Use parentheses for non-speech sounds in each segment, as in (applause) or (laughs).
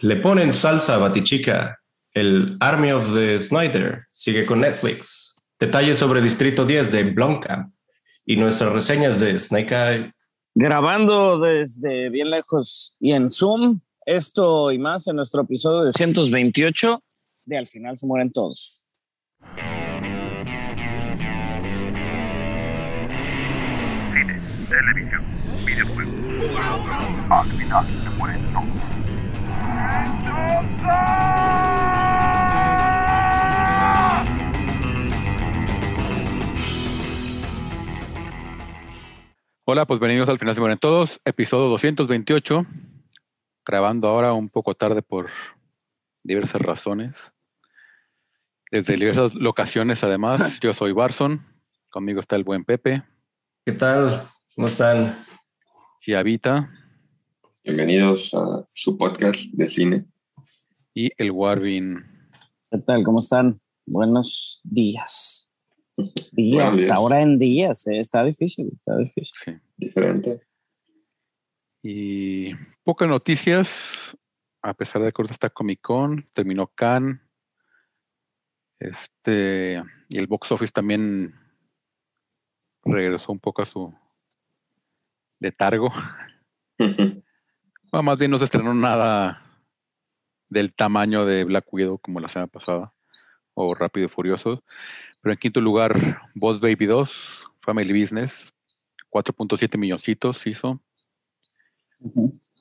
Le ponen salsa a Batichica. El Army of the Snyder sigue con Netflix. Detalles sobre Distrito 10 de Blomkamp. Y nuestras reseñas de Snake Eye. Grabando desde bien lejos y en Zoom. Esto y más en nuestro episodio 228 de Al final se mueren todos. Cine, televisión, videojuegos. Al final se mueren todos. Hola, pues bienvenidos al final se mueren todos, episodio 228, grabando ahora un poco tarde por diversas razones, desde diversas locaciones además. (laughs) Yo soy Barson, conmigo está el buen Pepe, ¿Qué tal? ¿Cómo están? Giavita Bienvenidos a su podcast de cine. Y el Warvin. ¿Qué tal? ¿Cómo están? Buenos días. Días, Buenos días. ahora en días. eh, Está difícil, está difícil. Sí. Diferente. Y pocas noticias, a pesar de que ahorita está Comic Con, terminó Cannes, este, y el box office también regresó un poco a su letargo. (laughs) Bueno, más bien no se estrenó nada del tamaño de Black Widow como la semana pasada, o Rápido y Furioso. Pero en quinto lugar, Boss Baby 2, Family Business, 4.7 milloncitos hizo.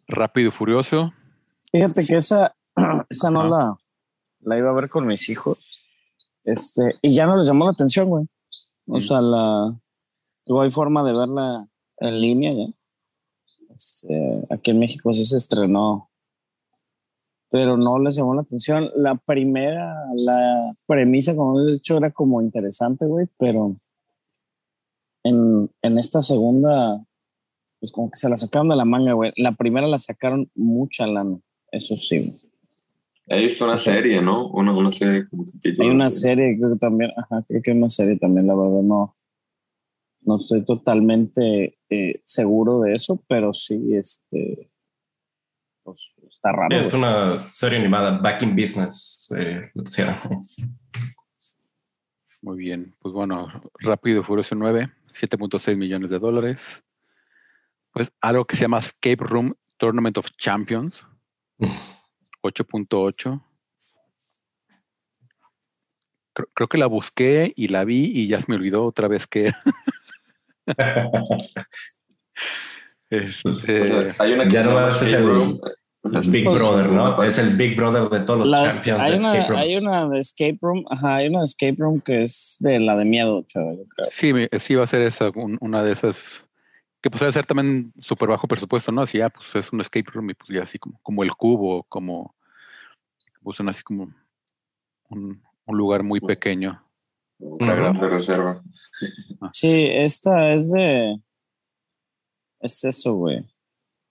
Rápido y Furioso, Fíjate que esa, (clears throat) esa no la, la iba a ver con mis hijos. Este, y ya no les llamó la atención, güey. O Mm. sea, la, luego hay forma de verla en línea ya. Este, aquí en México sí se estrenó, pero no les llamó la atención. La primera, la premisa, como he dicho, era como interesante, güey, pero en, en esta segunda, pues como que se la sacaron de la manga, güey. La primera la sacaron mucha lana, eso sí. Hay una serie, ¿no? Una, una serie como capítulo. Hay una serie, creo que también, ajá, creo que hay una serie también, la verdad, no, no estoy totalmente eh, seguro de eso, pero sí, este, pues está raro. Es güey. una serie animada, Back in Business. eh, lo pusieron. muy bien. Pues bueno, Rápido y Furioso 9, 7.6 millones de dólares. Pues algo que se llama Escape Room Tournament of Champions, (laughs) 8.8. Creo, creo que la busqué y la vi y ya se me olvidó otra vez que... (laughs) (laughs) Este, O sea, hay una que Ya se llama nomás es Escape el- Room. Big Pues, Brother, ¿no? Es el Big Brother de todos los champions hay, de una, escape rooms. hay una de escape room, ajá, hay una de escape room que es de la de miedo, chaval, yo creo. sí, sí va a ser esa, un- una de esas que pues debe ser también súper bajo presupuesto, ¿no? Así ya, pues es un escape room y pues ya así como, como el cubo, como pues un así como un, un lugar muy pequeño. Una gran de reserva. Sí, esta es de, es eso, güey.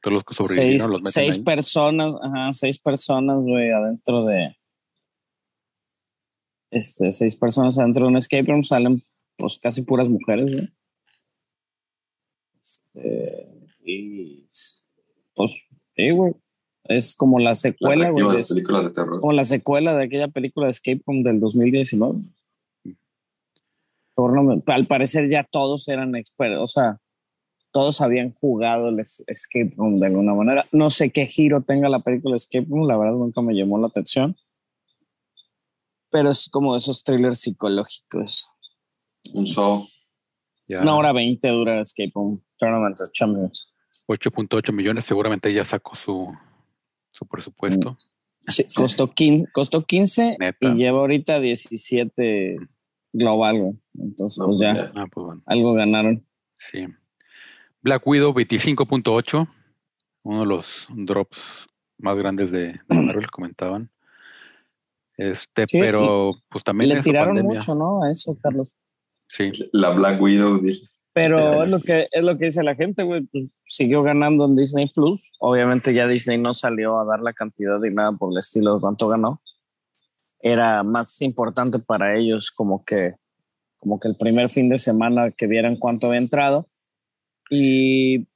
Todos los que seis, sobrevivieron los meten seis ahí. personas, ajá, seis personas, güey, adentro de. Este, seis personas adentro de un escape room salen, pues casi puras mujeres, güey. Este, y. Pues, sí, güey. Es como la La secuela, güey. de Es las películas de terror. como la secuela de aquella película de Escape Room del 2019. Tournament. Al parecer ya todos eran expertos, o sea, todos habían jugado el es- Escape Room de alguna manera. No sé qué giro tenga la película Escape Room, la verdad nunca me llamó la atención. Pero es como de esos thrillers psicológicos. Un show. Ya Una hora veinte dura Escape Room Tournament of Champions. 8.8 millones, seguramente ya sacó su, su presupuesto. Sí, costó 15, costó 15 Neta. y lleva ahorita 17 global. Entonces, No, pues ya, ya. Ah, pues bueno, algo ganaron. sí. Black Widow 25.8, uno de los drops más grandes de, de (clears throat) Marvel, comentaban. Este, Sí, pero pues también Le tiraron pandemia. mucho, ¿no? A eso, Carlos. Sí, La Black Widow. Pero (laughs) es lo que es lo que dice la gente, güey. Pues, siguió ganando en Disney Plus. Obviamente ya Disney no salió a dar la cantidad y nada por el estilo de cuánto ganó. Era más importante para ellos como que como que el primer fin de semana que vieran cuánto había entrado. Y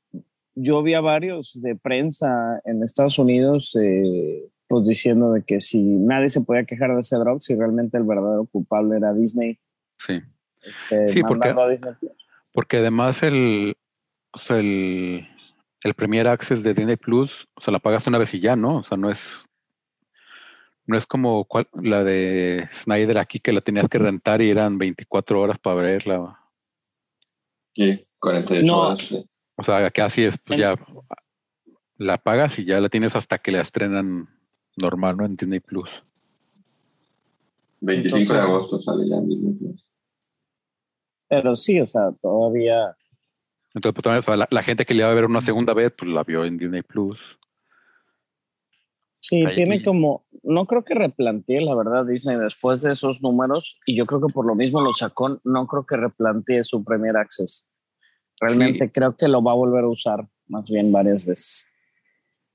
yo vi a varios de prensa en Estados Unidos eh, pues diciendo de que si nadie se podía quejar de ese drop, si realmente el verdadero culpable era Disney. Sí. Este, Sí, porque- mandando a Disney Plus. Porque además el, o sea, el, el Premier Access de Disney Plus, o sea, la pagaste una vez y ya, ¿no? O sea, no es, no es como cual- la de Snyder aquí que la tenías que rentar y eran 24 horas para verla. Sí, 48 No. horas. sí. O sea, que así es, pues En- ya la pagas y ya la tienes hasta que la estrenan normal, ¿no? En Disney Plus. 25 de agosto sale ya en Disney Plus. Pero sí, o sea, todavía. Entonces, pues también, o sea, la, la gente que le iba a ver una segunda vez, pues la vio en Disney Plus. Sí, Ahí- tiene como. No creo que replantee, la verdad, Disney después de esos números. Y yo creo que por lo mismo lo sacó. No creo que replantee su Premier Access. Realmente Sí. creo que lo va a volver a usar más bien varias veces.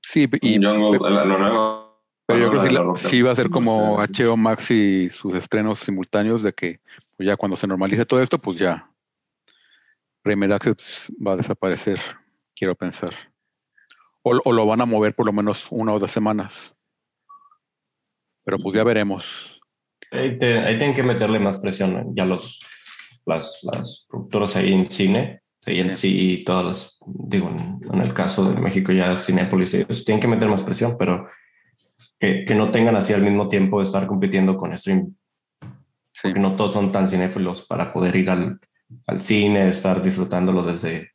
Sí, y, lo nuevo. Pero yo creo que sí, la va a ser no como sé. HBO Max y sus estrenos simultáneos de que pues ya cuando se normalice todo esto, pues ya Premier Access va a desaparecer, quiero pensar. O, o lo van a mover por lo menos una o dos semanas. Pero pues ya veremos. Ahí, te- ahí tienen que meterle más presión. ¿eh? Ya los las, las productoras ahí en cine, ahí en sí y todas las, digo, en, en el caso de México ya Cinépolis, y ellos tienen que meter más presión, pero que, que no tengan así al mismo tiempo de estar compitiendo con stream, Sí. porque no todos son tan cinéfilos para poder ir al, al cine, estar disfrutándolo desde,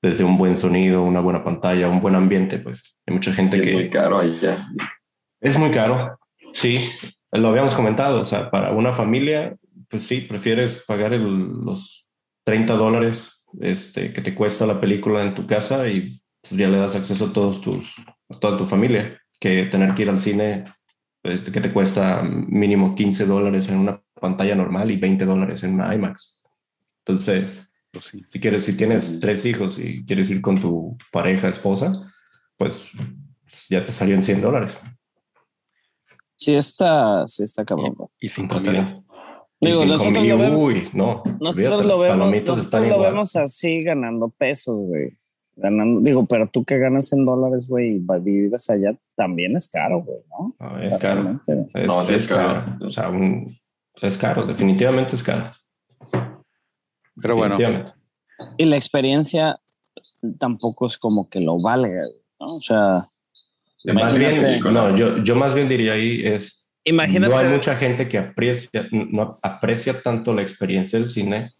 desde un buen sonido, una buena pantalla, un buen ambiente, pues hay mucha gente es que... muy caro ahí ya. Es muy caro, sí, lo habíamos comentado, o sea, para una familia, pues sí, prefieres pagar el- los 30 dólares este, que te cuesta la película en tu casa y pues, ya le das acceso a, todos tus, a toda tu familia, que tener que ir al cine este, que te cuesta mínimo 15 dólares en una pantalla normal y 20 dólares en una IMAX. Entonces, Pues sí. si quieres, si tienes tres hijos y quieres ir con tu pareja, esposa, pues ya te salió en 100 dólares. Sí está, sí está cabrón. Y cinco mil. Totalmente. Y Digo, cinco nosotros mil, lo vemos- uy, no. Nosotros olvídate, lo vemos, nosotros están lo vemos así ganando pesos, güey. Ganando, digo, pero tú que ganas en dólares, güey, y vives allá, también es caro, güey, ¿no? No, es caro. Es, No, sí es es caro. caro. O sea, un- es caro, definitivamente es caro. Pero bueno. Y la experiencia tampoco es como que lo valga, ¿no? O sea, Más bien, no, yo, yo más bien diría ahí es, imagínate. no hay mucha gente que aprecia, no aprecia tanto la experiencia del cine,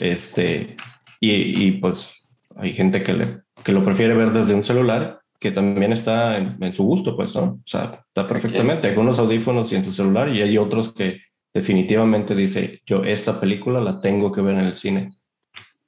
este, y, y, pues hay gente que, le, que lo prefiere ver desde un celular, que también está en, en su gusto, pues, ¿no? O sea, está perfectamente, hay unos audífonos y en su celular, y hay otros que definitivamente dice, yo esta película la tengo que ver en el cine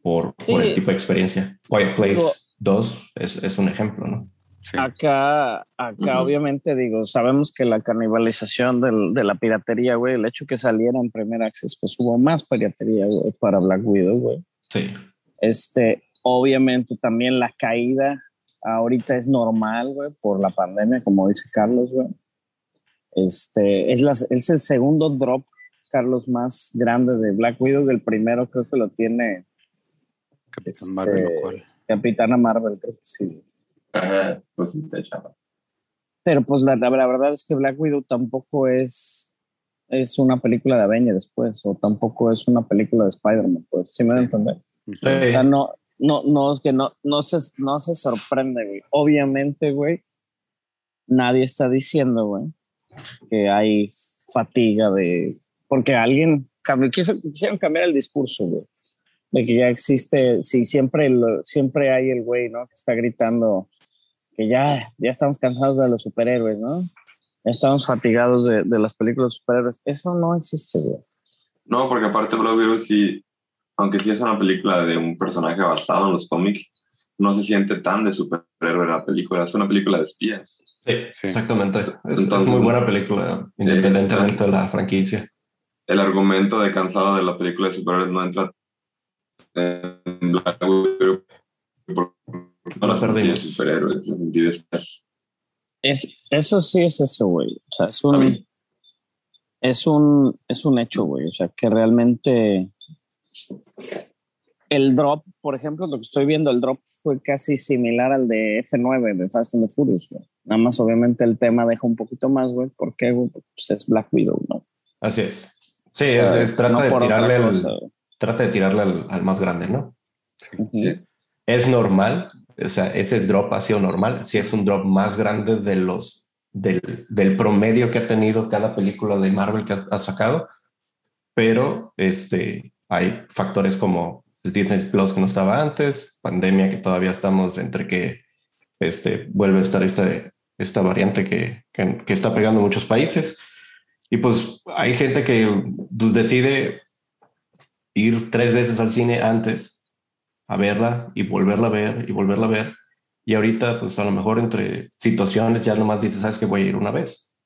por, Sí. por el tipo de experiencia. Quiet Place Digo- 2 es, es un ejemplo, ¿no? Sí. Acá, acá obviamente digo, sabemos que la canibalización del- de la piratería, güey, el hecho que saliera en Premier Access, pues hubo más piratería, güey, para Black Widow, güey. Sí. Este, obviamente también la caída ahorita es normal, güey, por la pandemia, como dice Carlos, güey. Este, es, las, es el segundo drop, Carlos, más grande de Black Widow. El primero creo que lo tiene Capitán este- Marvel, lo cual. Capitana Marvel, creo que sí. Ajá, pues sí, chava. Pero pues la, la verdad es que Black Widow tampoco es, es una película de Avengers, pues, o tampoco es una película de Spider-Man, pues, ¿sí me da a entender? O sea, no, no, no, es que no, no se, no se sorprende, güey. Obviamente, güey, nadie está diciendo, güey, que hay fatiga de, porque alguien cambió, quiso- quisieron cambiar el discurso, güey, de que ya existe, sí, siempre, lo- siempre hay el güey, ¿no? Que está gritando que ya, ya estamos cansados de los superhéroes, ¿no? Ya estamos fatigados de, de las películas de superhéroes. Eso no existe, güey. No, porque aparte Black Widow sí, aunque sí es una película de un personaje basado en los cómics, no se siente tan de superhéroe la película, es una película de espías. Sí, exactamente. Es, es Entonces- muy buena película, independientemente de la franquicia. El argumento de cansado de la película de superhéroes no entra en Black Widow porque no Lo sentí de perdimos. superhéroes. Es, eso sí es eso, güey. O sea, es un, es un, es un hecho, güey. O sea, que realmente el drop, por ejemplo, lo que estoy viendo, el drop fue casi similar al de F9 de Fast and the Furious, güey. Nada más, obviamente, el tema deja un poquito más, güey. porque Pues es Black Widow, ¿no? Así es. Sí, es, trata, de tirarle trata de tirarle al, más grande, ¿no? Es normal, o sea, ese drop ha sido normal. Si es un drop más grande de los del, promedio que ha tenido cada película de Marvel que ha, sacado, pero este, hay factores como el Disney Plus que no estaba antes, pandemia que todavía estamos entre que este, vuelve a estar esta, esta variante que, que, que está pegando muchos países. Y pues hay gente que pues, decide ir tres veces al cine antes a verla y volverla a ver y volverla a ver. Y ahorita, pues a lo mejor entre situaciones ya nomás dices, sabes que voy a ir una vez.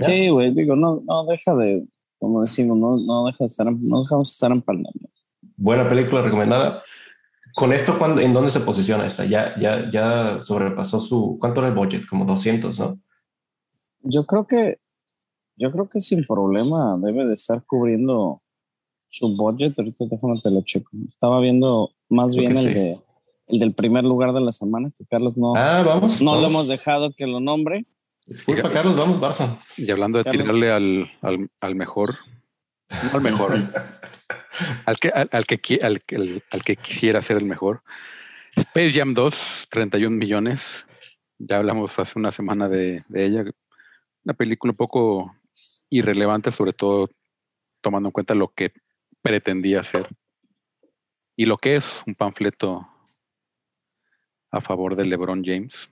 Sí, güey, digo, no, no deja de, como decimos, no, no deja de estar, no dejamos de estar en pandemia. Buena película recomendada. Con esto, ¿en dónde se posiciona esta? Ya, ya, ya sobrepasó su, ¿cuánto era el budget? Como 200, ¿no? Yo creo que yo creo que sin problema debe de estar cubriendo su budget. Ahorita déjame te lo checo. Estaba viendo más bien el, de, el del primer lugar de la semana, que Carlos no, ah, vamos, no lo hemos dejado que lo nombre. Disculpa, Carlos, vamos, Barça. Y hablando de tirarle al, al, al, mejor, no al mejor, (laughs) al, que, al, al, que, al, al, que quisiera ser el mejor. Space Jam 2, 31 millones. Ya hablamos hace una semana de, de ella. Una película un poco irrelevante, sobre todo tomando en cuenta lo que pretendía ser y lo que es un panfleto a favor de LeBron James,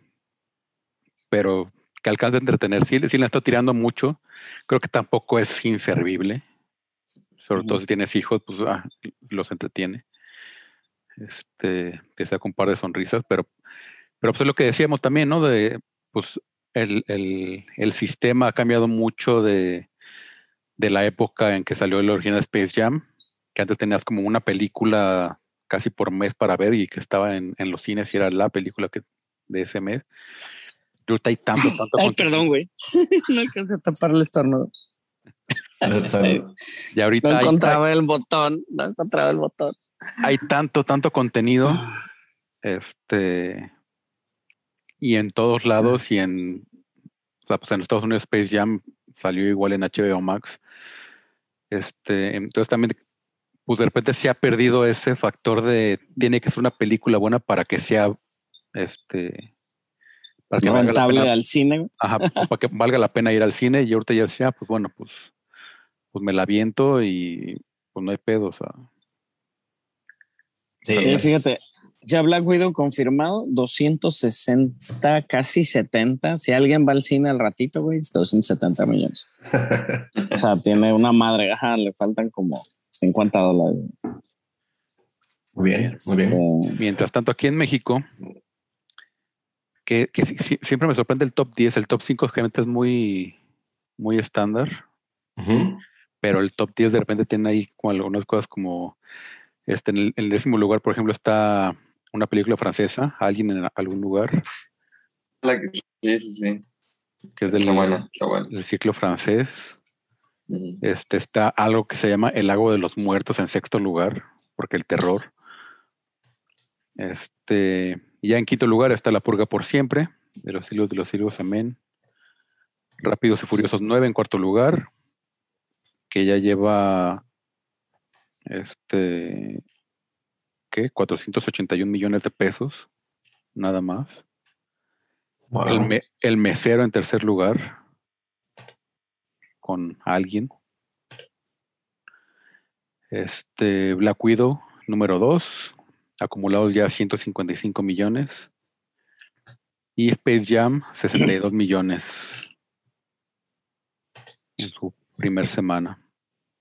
pero que alcanza a entretener. Si, si le está tirando mucho, creo que tampoco es inservible. Sobre todo si tienes hijos, pues ah, los entretiene. Este, te saca un par de sonrisas, pero, pero pues es lo que decíamos también, ¿no? De, pues el, el, el sistema ha cambiado mucho de, de la época en que salió el original Space Jam, que antes tenías como una película casi por mes para ver y que estaba en, los cines y era la película que, de ese mes. Y ahorita hay tanto, tanto. Ay, perdón, güey. (laughs) no alcancé a tapar el estornudo. (laughs) y ahorita no encontraba el botón, no encontraba el botón. Hay tanto, tanto contenido. Este. Y en todos lados y en. O sea, pues en Estados Unidos Space Jam salió igual en HBO Max. Este, entonces también, pues de repente se ha perdido ese factor de tiene que ser una película buena para que sea este para que valga la pena, al cine. Ajá, pues, para que (laughs) valga la pena ir al cine y ahorita ya decía, pues bueno, pues, pues me la viento y pues no hay pedo, o sea. Sí, fíjate, ya Black Widow confirmado, 260, casi 70. Si alguien va al cine al ratito, güey, 270 millones. (laughs) o sea, tiene una madre, ajá, le faltan como 50 dólares. Muy bien, muy bien. Este, Mientras tanto, aquí en México, que, siempre me sorprende el top 10, el top 5 generalmente es muy, muy estándar, pero el top 10 de repente tiene ahí como algunas cosas como, este, en el décimo lugar, por ejemplo, está una película francesa, alguien en algún lugar. Sí, sí, sí. Que es del, ciclo francés. Este está algo que se llama El lago de los muertos en sexto lugar, porque el terror. Este, ya en quinto lugar está La purga por siempre, de los siglos de los siglos, amén. Rápidos y Furiosos 9 en cuarto lugar, que ya lleva este ¿qué? 481 millones de pesos, nada más. El, mesero en tercer lugar, con alguien. Este, Black Widow, número 2, acumulados ya 155 millones. Y Space Jam, 62 millones en su primer semana.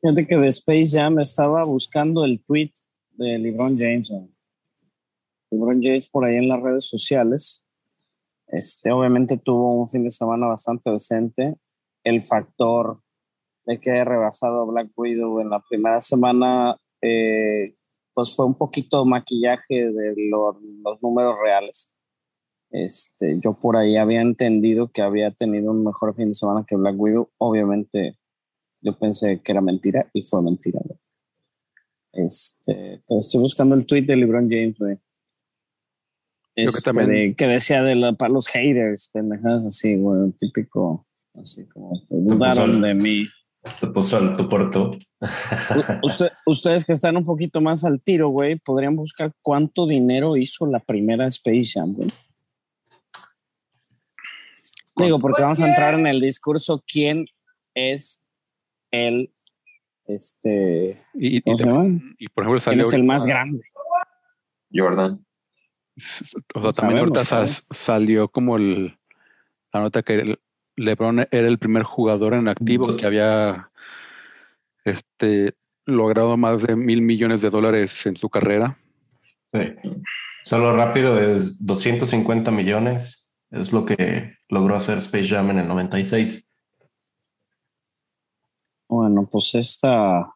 Fíjate que de Space Jam estaba buscando el tweet de LeBron James. LeBron James por ahí en las redes sociales. Este, obviamente tuvo un fin de semana bastante decente. El factor de que haya rebasado a Black Widow en la primera semana, eh, pues fue un poquito maquillaje de los números reales. Este, yo por ahí había entendido que había tenido un mejor fin de semana que Black Widow. Obviamente, yo pensé que era mentira y fue mentira. Este, estoy buscando el tweet de LeBron James, Yo que este, también- de- que decía de la- para los haters, pendejadas así, güey, típico, así como dudaron de mí. Se puso al tu usted- ustedes que están un poquito más al tiro, güey, podrían buscar cuánto dinero hizo la primera Space Jam, güey. Digo, porque vamos a entrar en el discurso quién es el, este, Y, por ejemplo, ¿Quién salió es el más grande? Jordan. O sea, también sabemos, ahorita ¿sabes? salió como el, la nota que el- LeBron era el primer jugador en activo que había este, logrado más de mil millones de dólares en su carrera. Sí. Solo rápido es 250 millones. Es lo que logró hacer Space Jam en el 96. Bueno, pues esta,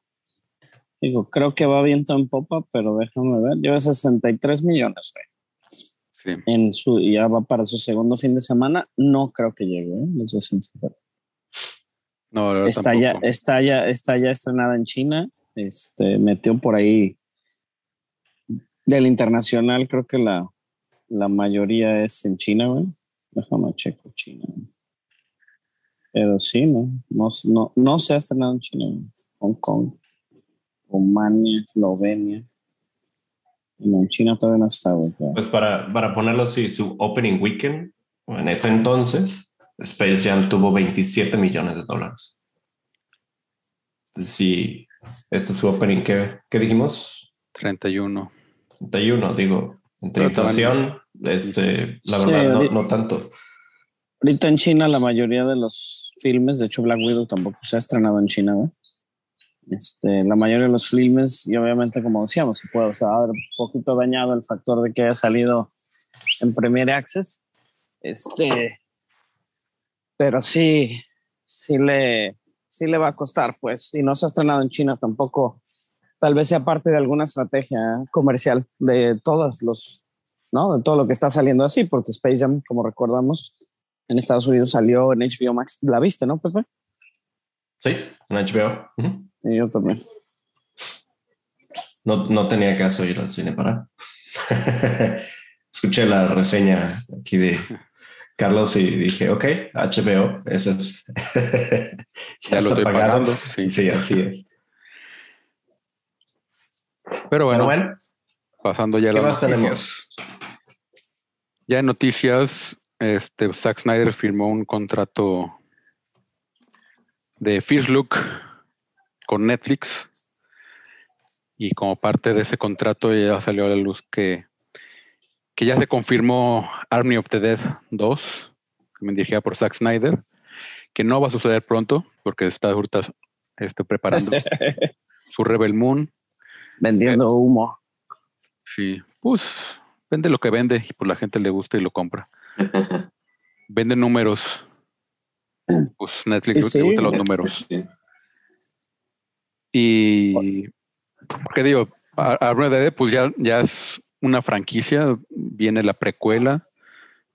digo, creo que va viento en popa, pero déjame ver, lleva 63 millones, güey. Sí. En su, y ya va para su segundo fin de semana. No creo que llegue, ¿eh? Los 250. No, está ya, está ya, está ya estrenada en China. Este metió por ahí del internacional, creo que la, la mayoría es en China, güey. Déjame checo China. Pero sí, no, no, no, no se ha estrenado en China, güey. Hong Kong, Rumania, Eslovenia. No, en China todavía no está, güey. Pues para, para ponerlo así, su opening weekend, en ese entonces, Space Jam tuvo 27 millones de dólares. Sí, este es su opening, ¿qué, qué dijimos? 31. 31, digo, entre Pero también- inflación, este, la Sí, verdad, no, no tanto. Ahorita en China la mayoría de los filmes, de hecho Black Widow tampoco se ha estrenado en China, güey. Este, la mayoría de los filmes, y obviamente como decíamos, se puede, o sea, haber un poquito dañado el factor de que haya salido en Premier Access. Este, pero sí, sí le, sí le va a costar, pues, y no se ha estrenado en China tampoco. Tal vez sea parte de alguna estrategia comercial de todos los, ¿no? De todo lo que está saliendo así, porque Space Jam, como recordamos, en Estados Unidos salió en HBO Max. ¿La viste, no, Pepe? Sí, en HBO. Ujú. Y yo también. No, no tenía caso ir al cine para. Escuché la reseña aquí de Carlos y dije, ok, HBO, ese es. (laughs) Ya, lo está estoy pagado. pagando. Sí. Sí, así es. Pero bueno, Bueno, bueno, pasando ya a ¿qué las más noticias. tenemos? Ya en noticias, este, Zack Snyder firmó un contrato de First Look con Netflix. Y como parte de ese contrato ya salió a la luz que, que ya se confirmó Army of the Dead 2, también dirigida por Zack Snyder, que no va a suceder pronto porque está ahorita este, preparando (laughs) su Rebel Moon. Vendiendo humo. Sí, pues vende lo que vende y pues la gente le gusta y lo compra. (laughs) Vende números. Pues Netflix Sí, sí. gustan los números. Sí. Y porque digo, a- Army of the Dead, pues ya, ya es una franquicia. Viene la precuela,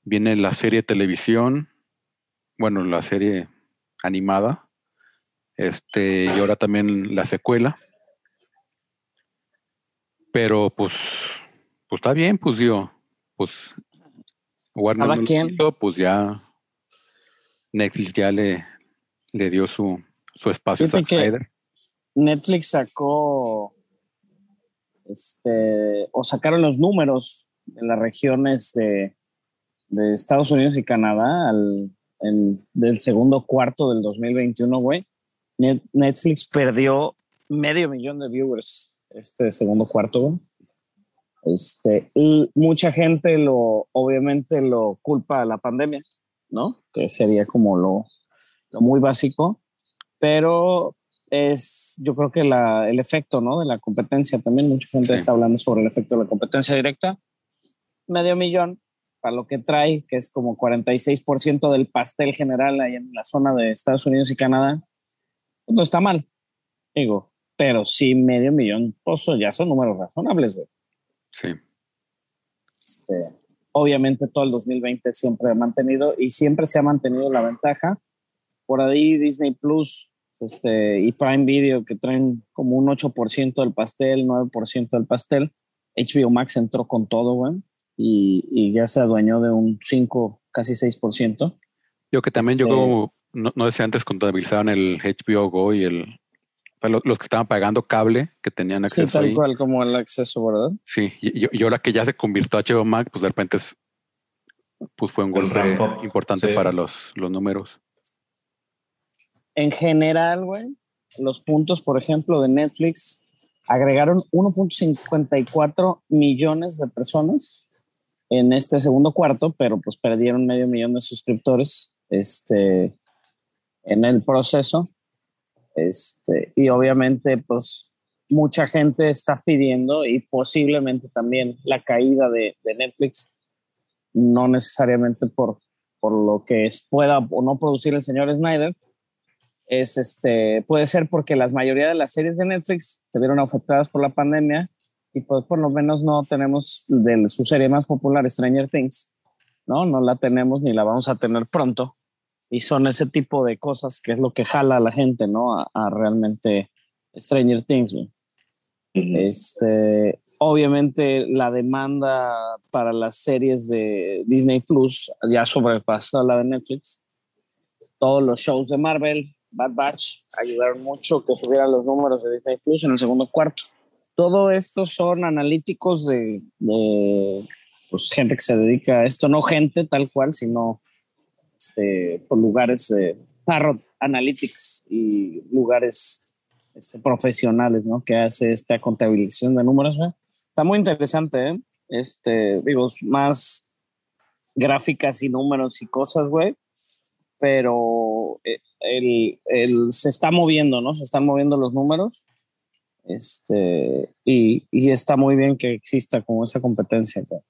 viene la serie de televisión, bueno, la serie animada. Este, y ahora también la secuela. Pero pues, pues está bien, pues digo, pues Warner no lo quien. quiso, pues ya Netflix ya le, le dio su, su espacio a Snyder. Netflix sacó, este, o sacaron los números de las regiones de, de Estados Unidos y Canadá al, en- del segundo cuarto del 2021, güey. Net- Netflix perdió medio millón de viewers este segundo cuarto. Este, y mucha gente lo, obviamente lo culpa a la pandemia, ¿no? Que sería como lo, lo muy básico, pero es, yo creo que la, el efecto, ¿no? De la competencia también, mucha gente Sí. está hablando sobre el efecto de la competencia directa. Medio millón para lo que trae, que es como 46% del pastel general ahí en la zona de Estados Unidos y Canadá, no está mal, digo, pero sí medio millón, pues ya son números razonables, güey. Sí. Este, obviamente todo el 2020 siempre ha mantenido y siempre se ha mantenido la ventaja. Por ahí Disney Plus este, y Prime Video que traen como un 8% del pastel, 9% del pastel. HBO Max entró con todo, güey. y, y ya se adueñó de un 5, casi 6%. Yo que también yo Este- como, no, no decía antes contabilizaban el HBO Go y el o sea, lo- los que estaban pagando cable que tenían Sí, acceso tal ahí. cual como el acceso, ¿verdad? Sí, y, y- y ahora que ya se convirtió a HBO Max, pues de repente es- pues fue un golpe importante sí. para los, los números. En general, güey, los puntos, por ejemplo, de Netflix agregaron 1.54 millones de personas en este segundo cuarto, pero pues perdieron medio millón de suscriptores este, en el proceso. Este, y obviamente, pues mucha gente está pidiendo y posiblemente también la caída de, de Netflix, no necesariamente por, por lo que es- pueda o no producir el señor Snyder, es este, puede ser porque la mayoría de las series de Netflix se vieron afectadas por la pandemia y pues por lo menos no tenemos de su serie más popular, Stranger Things, ¿no? No la tenemos ni la vamos a tener pronto. Y son ese tipo de cosas que es lo que jala a la gente, ¿no? A, a realmente Stranger Things, güey. Este, obviamente la demanda para las series de Disney Plus ya sobrepasó la de Netflix. Todos los shows de Marvel, Bad Batch, ayudaron mucho que subieran los números de Disney Plus en el segundo cuarto. Todo esto son analíticos de, de, pues, gente que se dedica a esto, no gente tal cual, sino este, por lugares de Parrot Analytics y lugares este, profesionales, ¿no? Que hace esta contabilización de números. ¿eh? Está muy interesante, ¿eh? Este, digo, más gráficas y números y cosas, güey. Pero eh, el, el- se está moviendo, ¿no? Se están moviendo los números. Este, y, y está muy bien que exista como esa competencia. güey.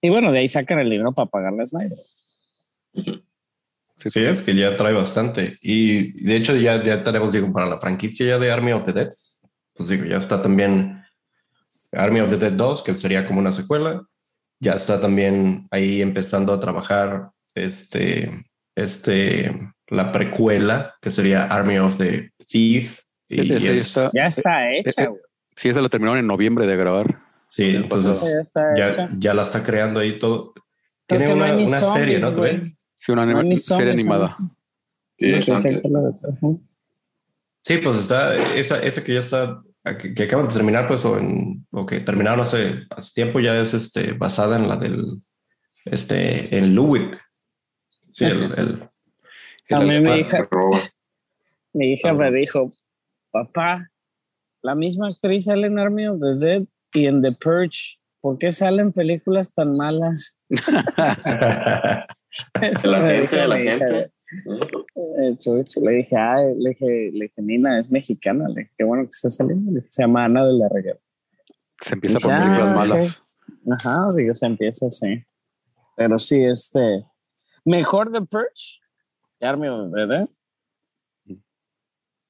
Y bueno, de ahí sacan el dinero para pagarle a Snyder. Sí, es que ya trae bastante. Y de hecho ya, ya tenemos, digo, para la franquicia ya de Army of the Dead, pues digo, ya está también Army of the Dead 2, que sería como una secuela. Ya está también ahí empezando a trabajar este, este, la precuela, que sería Army of the Thief. Y Ese es- está- Ya está eh, hecha, eh, güey. Sí, esa la terminaron en noviembre de grabar. sí, entonces. Ya ya, la está creando ahí todo. Creo Tiene no una, una serie, ¿no? güey. Sí, una anima- serie zombies, animada. Sí, pues está esa, esa que ya está, que, que acaban de terminar, pues, o, en, o que terminaron hace, hace tiempo, ya es este, basada en la del, este, en Lewitt. Sí, el, el- A mí mi hija, Roba. mi hija me dijo, papá, la misma actriz sale en Army of the Dead y en The Purge. ¿Por qué salen películas tan malas? (laughs) De la gente, de la hija, gente. eh, le dije, ay, le dije, le dije, Nina, es mexicana. Le dije, qué bueno que está saliendo. Le dije, se llama Ana de la Reguera. Se empieza por Ya, películas malas. Ajá, digo, se empieza así. Pero sí, este. Mejor The Purge que Army of Dead.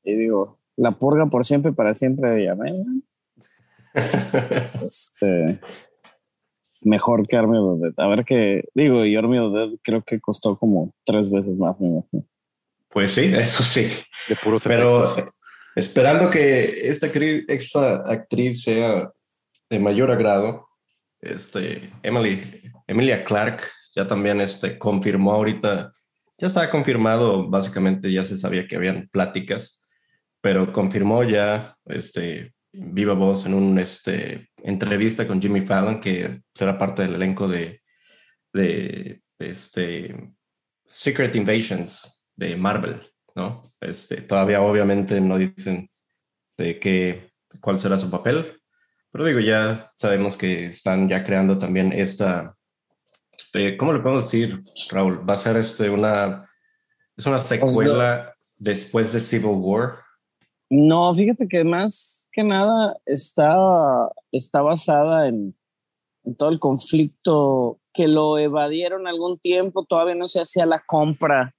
Y digo, la purga por siempre y para siempre de Yamel. (laughs) Este. Mejor que Army of the Dead. A ver qué. Digo, y Army of the Dead creo que costó como tres veces más, me imagino. Pues sí, eso sí. De puros Pero efectos. eh, esperando que esta, esta actriz sea de mayor agrado, este, Emily, Emilia Clark ya también este, confirmó ahorita, ya estaba confirmado, básicamente ya se sabía que habían pláticas, pero confirmó ya este, viva voz en una este, entrevista con Jimmy Fallon que será parte del elenco de, de este, Secret Invasions de Marvel, ¿no? Este, todavía obviamente no dicen de qué, cuál será su papel, pero digo, ya sabemos que están ya creando también esta, eh, ¿cómo le podemos decir, Raúl? Va a ser este una, es una secuela después de Civil War. No, fíjate que más que nada está, está basada en, en todo el conflicto que lo evadieron algún tiempo, todavía no se hacía la compra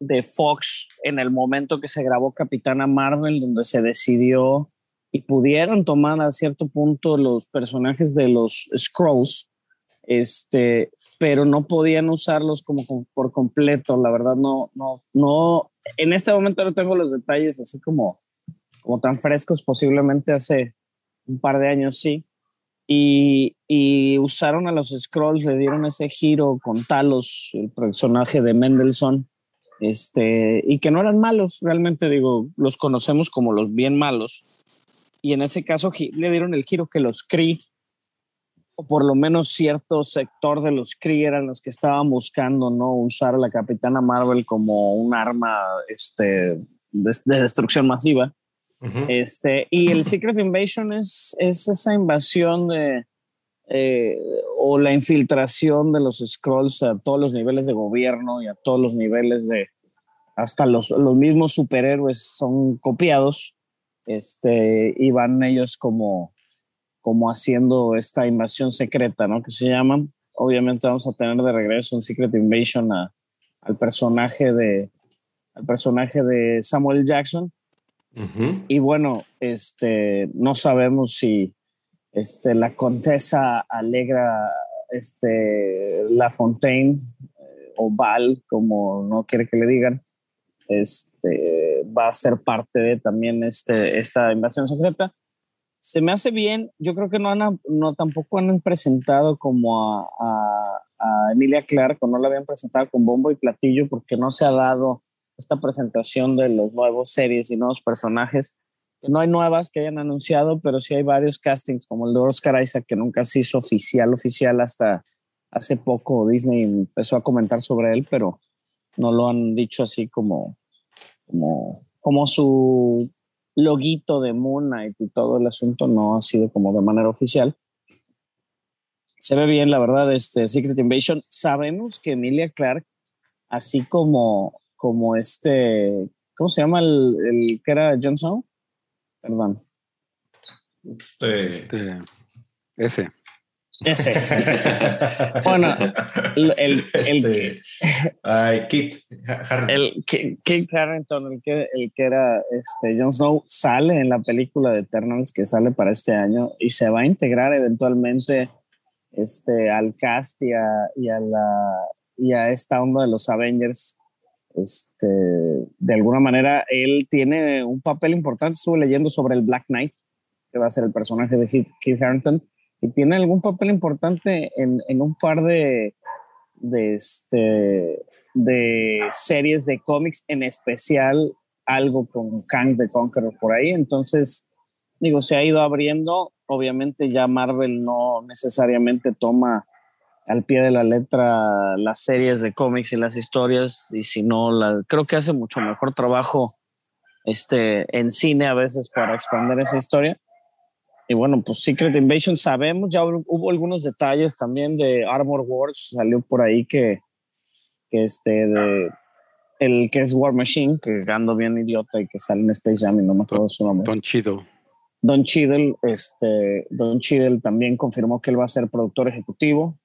de Fox en el momento que se grabó Capitana Marvel, donde se decidió y pudieron tomar a cierto punto los personajes de los Scrolls, este, pero no podían usarlos como por completo, la verdad no, no, no, en este momento no tengo los detalles así como, como tan frescos, posiblemente hace un par de años sí, Y, y usaron a los Scrolls, le dieron ese giro con Talos, el personaje de Mendelssohn, este, y que no eran malos, realmente digo, los conocemos como los bien malos. Y en ese caso le dieron el giro que los Kree, o por lo menos cierto sector de los Kree eran los que estaban buscando no usar a la Capitana Marvel como un arma este, de, de destrucción masiva. Ujú. Este, y el Secret Invasion es, es esa invasión de, eh, o la infiltración de los Scrolls a todos los niveles de gobierno y a todos los niveles de, hasta los, los mismos superhéroes son copiados, este, y van ellos como, como haciendo esta invasión secreta, ¿no? Que se llaman. Obviamente vamos a tener de regreso un Secret Invasion a- al personaje de al personaje de Samuel Jackson, Ujú. y bueno, este, no sabemos si este, la contesa alegra este, La Fontaine eh, o Val, como no quiere que le digan, este, va a ser parte de también este, esta invasión secreta. Se me hace bien, yo creo que no, han, no tampoco han presentado como a, a- Emilia Clarke, o no la habían presentado con bombo y platillo, porque no se ha dado esta presentación de los nuevos series y nuevos personajes. No hay nuevas que hayan anunciado, pero sí hay varios castings, como el de Oscar Isaac, que nunca se hizo oficial, oficial hasta hace poco. Disney empezó a comentar sobre él, pero no lo han dicho así como, como, como su loguito de Moon Knight y todo el asunto no ha sido como de manera oficial. Se ve bien, la verdad, este Secret Invasion. Sabemos que Emilia Clark, así como, como este, ¿cómo se llama el, el que era Jon Snow? Perdón. Este- Este, ese. Ese. bueno, el, el, Este, ay, Kit Harington. el Ki- Kit Harington, el que, el que era este, Jon Snow, sale en la película de Eternals que sale para este año y se va a integrar eventualmente este, al cast y a, y a, la, y a esta onda de los Avengers. Este, de alguna manera, él tiene un papel importante. Estuve leyendo sobre el Black Knight, que va a ser el personaje de Kit, Kit Harington, y tiene algún papel importante en, en un par de, de, este, de series de cómics, en especial algo con Kang the Conqueror por ahí. Entonces, digo, se ha ido abriendo. Obviamente ya Marvel no necesariamente toma al pie de la letra las series de cómics y las historias, y si no, la, creo que hace mucho mejor trabajo este, en cine a veces para expandir esa historia. Y bueno, pues Secret Invasion sabemos, ya hubo, algunos detalles también de Armor Wars, salió por ahí que, que este, de el que es War Machine, que ando bien idiota y que sale en Space Jam y no me acuerdo su nombre. Don Chido. Don Cheadle, este, Don Cheadle también confirmó que él va a ser productor ejecutivo.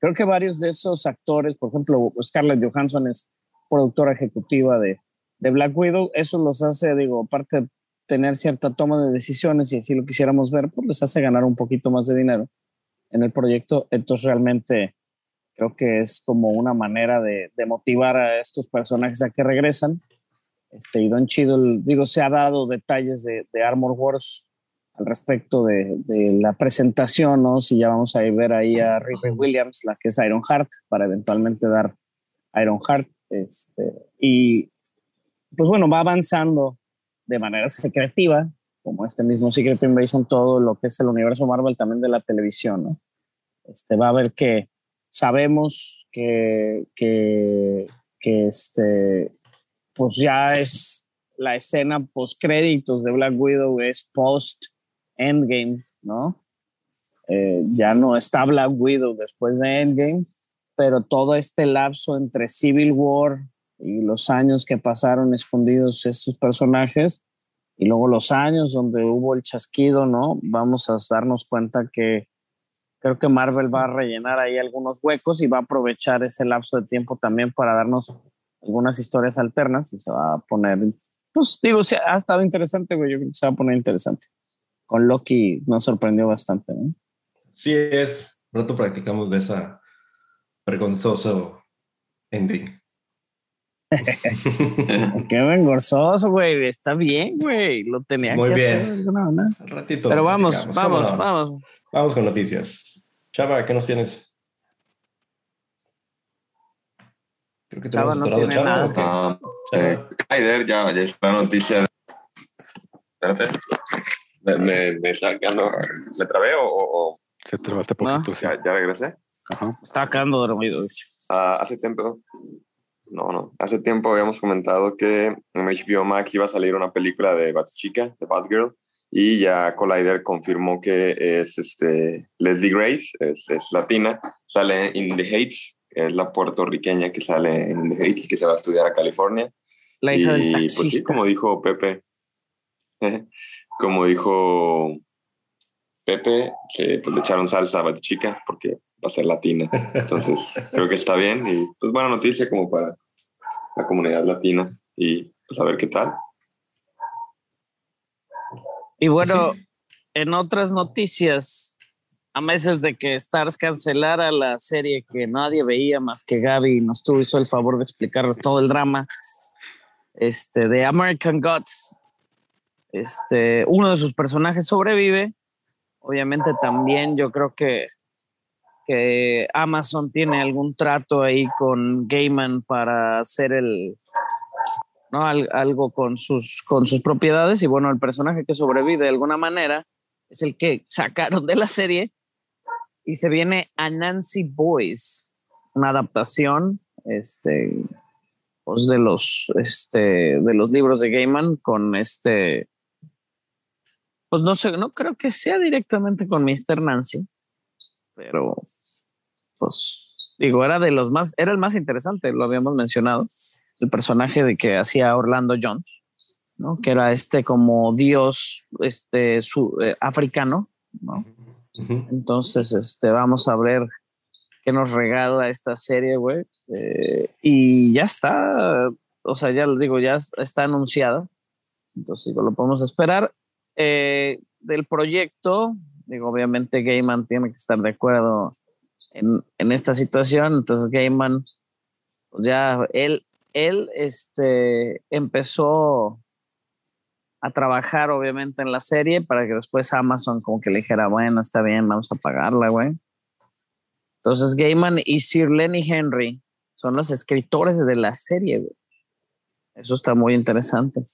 Creo que varios de esos actores, por ejemplo, Scarlett Johansson es productora ejecutiva de, de Black Widow. Eso los hace, digo, aparte tener cierta toma de decisiones y así lo quisiéramos ver, pues les hace ganar un poquito más de dinero en el proyecto. Entonces realmente creo que es como una manera de, de motivar a estos personajes a que regresan. Este, y Don Cheadle, digo, se ha dado detalles de, de Armor Wars al respecto de, de, la presentación, ¿no? Si ya vamos a ver ahí a Riri Williams, la que es Iron Heart, para eventualmente dar Iron Heart. Este, y pues bueno, va avanzando de manera secretiva, como este mismo Secret Invasion, todo lo que es el universo Marvel también de la televisión. Este, va a ver que sabemos que, que, que este, pues ya es la escena post créditos de Black Widow es post Endgame, ¿no? Eh, ya no está Black Widow después de Endgame, pero todo este lapso entre Civil War y los años que pasaron escondidos estos personajes y luego los años donde hubo el chasquido, ¿no? Vamos a darnos cuenta que creo que Marvel va a rellenar ahí algunos huecos y va a aprovechar ese lapso de tiempo también para darnos algunas historias alternas y se va a poner, pues digo, sí, ha estado interesante, güey, yo creo que se va a poner interesante. Con Loki nos sorprendió bastante, ¿no? Sí es, pronto practicamos de esa vergonzoso ending. Qué engorzoso, güey. Está bien, güey. Lo tenía Muy que bien. hacer manera. Al ratito. Pero vamos, platicamos, ¿cómo vamos, no? vamos. Vamos con noticias. Chava, ¿qué nos tienes? Creo que Chava tenemos no tiene Chava. nada. Ah, Chava. eh, Kyler, ya, ya está la noticia. Espérate. Me, me, me está quedando. ¿Me trabé o, o- Se trabaste poquito, sí. ya, ya regresé? Ajá. Estaba quedando dormido. Ah, hace tiempo. No, no. Hace tiempo habíamos comentado que en HBO Max iba a salir una película de Batchica, de Batgirl, y ya Collider confirmó que es este, Leslie Grace, es, es latina, sale en In the Heights, es la puertorriqueña que sale en In the Heights, que se va a estudiar a California. La hija del y pues sí, como dijo Pepe, (laughs) como dijo Pepe, que pues le echaron salsa a Batichica porque va a ser latina. Entonces, (laughs) creo que está bien y pues buena noticia como para la comunidad latina y pues a ver qué tal. Y bueno, Sí. en otras noticias, a meses de que Stars cancelara la serie que nadie veía más que Gaby, nos tuvo hizo el favor de explicarnos todo el drama este, de American Gods. Este, uno de sus personajes sobrevive. Obviamente también yo creo que, que Amazon tiene algún trato ahí con Gaiman para hacer el, ¿no? Al- algo con sus, con sus propiedades y bueno, el personaje que sobrevive de alguna manera es el que sacaron de la serie y se viene a Nancy Boys, una adaptación este, pues de, los, este, de los libros de Gaiman con este, pues no sé, no creo que sea directamente con Mr. Nancy, pero pues digo, era de los más, era el más interesante, lo habíamos mencionado el personaje de que hacía Orlando Jones, ¿no? Que era este como dios este su, eh, africano, ¿no? Ujú. Entonces, este, vamos a ver qué nos regala esta serie, güey. Eh, y ya está, o sea, ya lo digo, ya está anunciada. Entonces, digo, lo podemos esperar. Eh, del proyecto, digo, obviamente Gaiman tiene que estar de acuerdo en, en esta situación. Entonces, Gaiman, pues ya él, él este, empezó a trabajar obviamente en la serie para que después Amazon como que le dijera, bueno, está bien, vamos a pagarla, güey. Entonces Gaiman y Sir Lenny Henry son los escritores de la serie. Eso está muy interesante.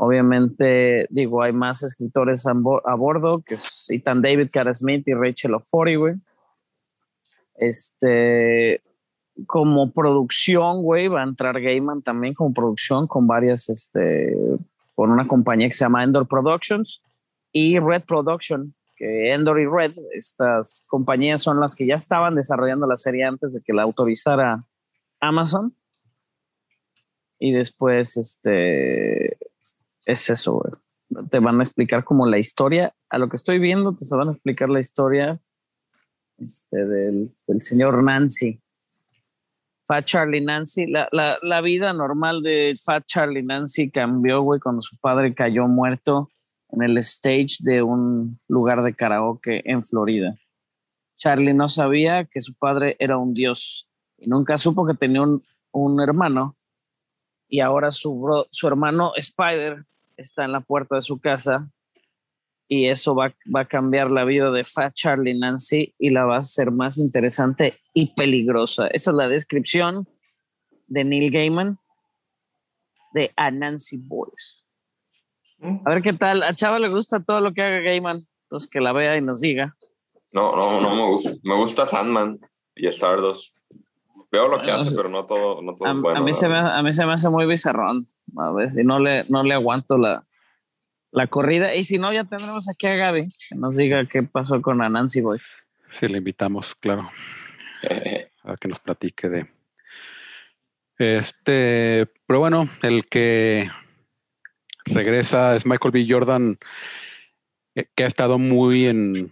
Obviamente, digo, hay más escritores a, bo- a bordo, que es Ethan David, Cara Smith y Rachel O'Forey, güey. Este, como producción, güey, va a entrar Gaiman también como producción con varias, este, con una compañía que se llama Endor Productions y Red Production, que Endor y Red, estas compañías son las que ya estaban desarrollando la serie antes de que la autorizara Amazon. Y después, este, es eso, güey. Te van a explicar como la historia, a lo que estoy viendo, te van a explicar la historia este, del, del señor Nancy. Fat Charlie Nancy, la, la, la vida normal de Fat Charlie Nancy cambió, güey, cuando su padre cayó muerto en el stage de un lugar de karaoke en Florida. Charlie no sabía que su padre era un dios y nunca supo que tenía un, un hermano. Y ahora su, bro- su hermano Spider está en la puerta de su casa y eso va, va a cambiar la vida de Fat Charlie Nancy y la va a hacer más interesante y peligrosa. Esa es la descripción de Neil Gaiman de A Nancy Boys. A ver qué tal. A Chava le gusta todo lo que haga Gaiman. Entonces que la vea y nos diga. No, no, no me gusta. Me gusta Sandman y Stardust. Veo lo que Ah, hace, pero no todo, no todo A, es bueno. a mí se me, a mí se me hace muy bizarrón. A ver si no le, no le aguanto la, la corrida. Y si no, ya tendremos aquí a Gaby que nos diga qué pasó con a Nancy Boy. Sí, le invitamos, claro, (laughs) a que nos platique de. Este, pero bueno, el que regresa es Michael B. Jordan, eh, que ha estado muy en,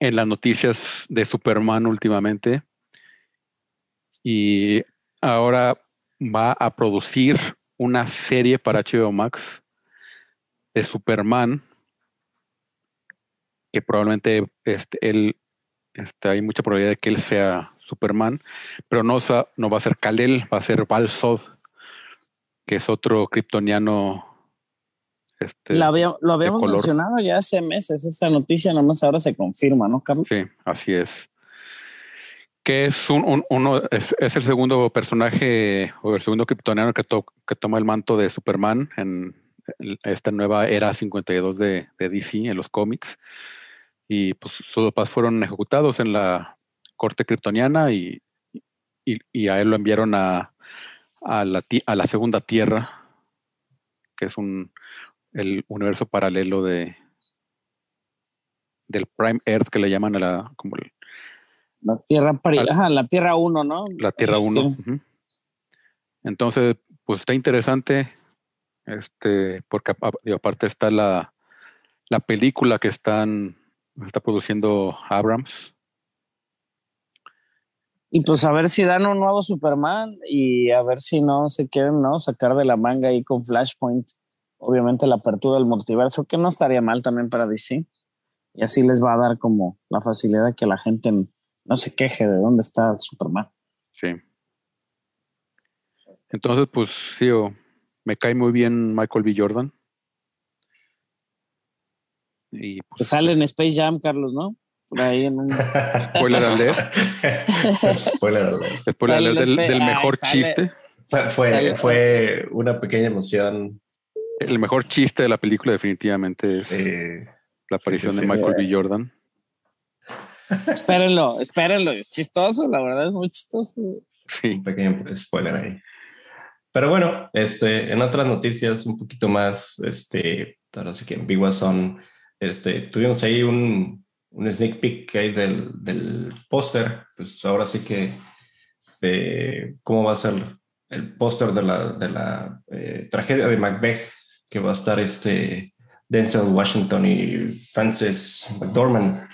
en las noticias de Superman últimamente. Y ahora va a producir una serie para HBO Max de Superman que probablemente este, él, este, hay mucha probabilidad de que él sea Superman, pero no, no va a ser Kal-El, va a ser Val-Zod, que es otro kryptoniano. Este, La había- lo habíamos mencionado ya hace meses, esta noticia nomás ahora se confirma, ¿no, Carlos? Sí, así es. Que es un, un- uno, es, es el segundo personaje o el segundo kryptoniano que, to- que toma el manto de Superman en esta nueva era 52 de, de DC en los cómics. Y pues sus papás fueron ejecutados en la corte kryptoniana y, y, y a él lo enviaron a, a, la, a la segunda tierra, que es un el universo paralelo de del Prime Earth que le llaman a la como el- La Tierra, Al- ajá, la Tierra 1, ¿no? la Tierra Sí. 1. Entonces, pues está interesante, este, porque digo, aparte está la, la película que están está produciendo Abrams. Y pues a ver si dan un nuevo Superman y a ver si no se quieren ¿no? sacar de la manga ahí con Flashpoint. Obviamente la apertura del multiverso, que no estaría mal también para DC. Y así les va a dar como la facilidad que la gente no se queje de dónde está Superman. Sí. Entonces, pues sí, me cae muy bien Michael B. Jordan. Y Que pues, sale en Space Jam, Carlos, ¿no? Por ahí en un... (laughs) (laughs) Spoiler alert. Spoiler alert. spoiler alert del, el- del mejor chiste, Fue, fue, una pequeña emoción. el mejor chiste de la película definitivamente es la aparición sí, de sí. Michael B. Jordan. Espérenlo, espérenlo. Es chistoso, la verdad es muy chistoso. Sí. un pequeño spoiler ahí. Pero bueno, este, en otras noticias un poquito más, este, ahora sí que ambiguas son, este, tuvimos ahí un, un sneak peek ahí del, del póster, pues ahora sí que, eh, ¿cómo va a ser el póster de la, de la eh, tragedia de Macbeth? Que va a estar este Denzel Washington y Frances McDormand.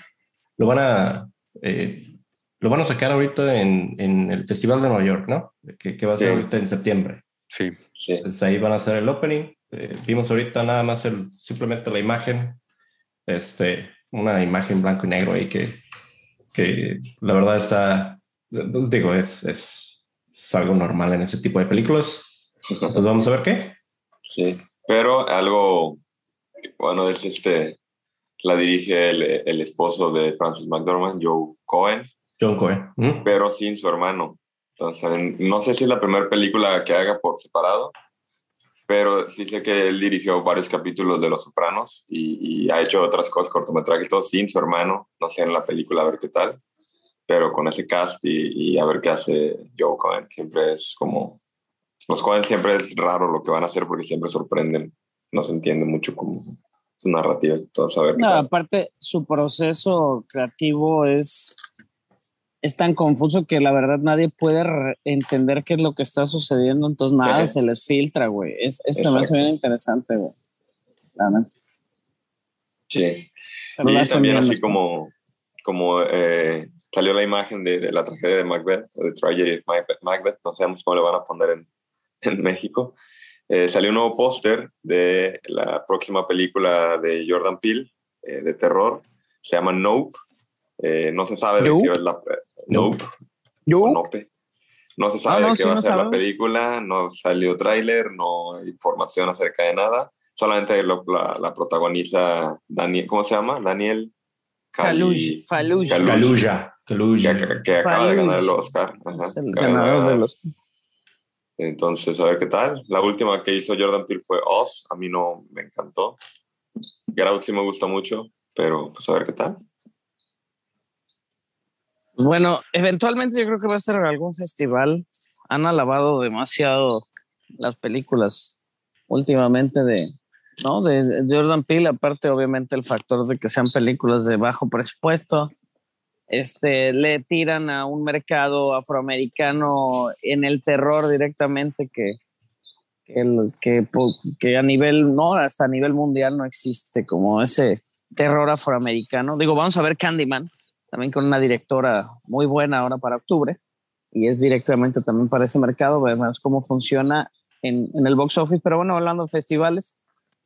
Lo van a, eh, lo van a sacar ahorita en, en el Festival de Nueva York, ¿no? Que, que va a ser Sí. ahorita en septiembre. Sí, Sí. Entonces ahí van a hacer el opening. Eh, vimos ahorita nada más el, simplemente la imagen, este, una imagen blanco y negro ahí que, que la verdad está, pues digo, es, es, es algo normal en ese tipo de películas. Entonces vamos a ver qué. Sí, pero algo, bueno, es este, la dirige el, el esposo de Francis McDormand, Joe Cohen, John Cohen. ¿Mm? pero sin su hermano. Entonces, no sé si es la primera película que haga por separado, pero sí sé que él dirigió varios capítulos de Los Sopranos y, y ha hecho otras cosas, cortometrajes, todo sin su hermano. No sé en la película a ver qué tal, pero con ese cast y, y a ver qué hace Joe Cohen. Siempre es como. Los Cohen siempre es raro lo que van a hacer porque siempre sorprenden. No se entiende mucho como su narrativa. A ver qué No, aparte, su proceso creativo es, es tan confuso que la verdad nadie puede entender qué es lo que está sucediendo, entonces nada Ajá. se les filtra, güey. Es, eso me hace bien interesante, güey. Sí. Pero y también así como, como eh, salió la imagen de, de la tragedia de Macbeth, de Tragedy of Macbeth, Macbeth, no sabemos cómo le van a poner en, en México. Eh, salió un nuevo póster de la próxima película de Jordan Peele, eh, de terror, se llama Nope. Eh, no se sabe de Nope. qué es la... Nope. Yo, o Nope. No se sabe Ah, no, de qué sí, va no a ser la película, no salió tráiler, no hay información acerca de nada. Solamente lo- la, la protagoniza Daniel, ¿cómo se llama? Daniel Cali- Falush. Caluya. Caluya. que, que acaba de ganar el. Oscar. Ajá. El de ganador ganar. de los. Entonces, a ver qué tal. La última que hizo Jordan Peele fue Oz. A mí no me encantó. Sí me gusta mucho, pero pues a ver qué tal. Bueno, eventualmente yo creo que va a ser algún festival. Han alabado demasiado las películas últimamente de, ¿no? De Jordan Peele, aparte obviamente el factor de que sean películas de bajo presupuesto. Este, le tiran a un mercado afroamericano en el terror directamente que, que, que a nivel, no, hasta a nivel mundial no existe como ese terror afroamericano. Digo, vamos a ver Candyman, también con una directora muy buena ahora para octubre, y es directamente también para ese mercado, veremos cómo funciona en, en el box office. Pero bueno, hablando de festivales,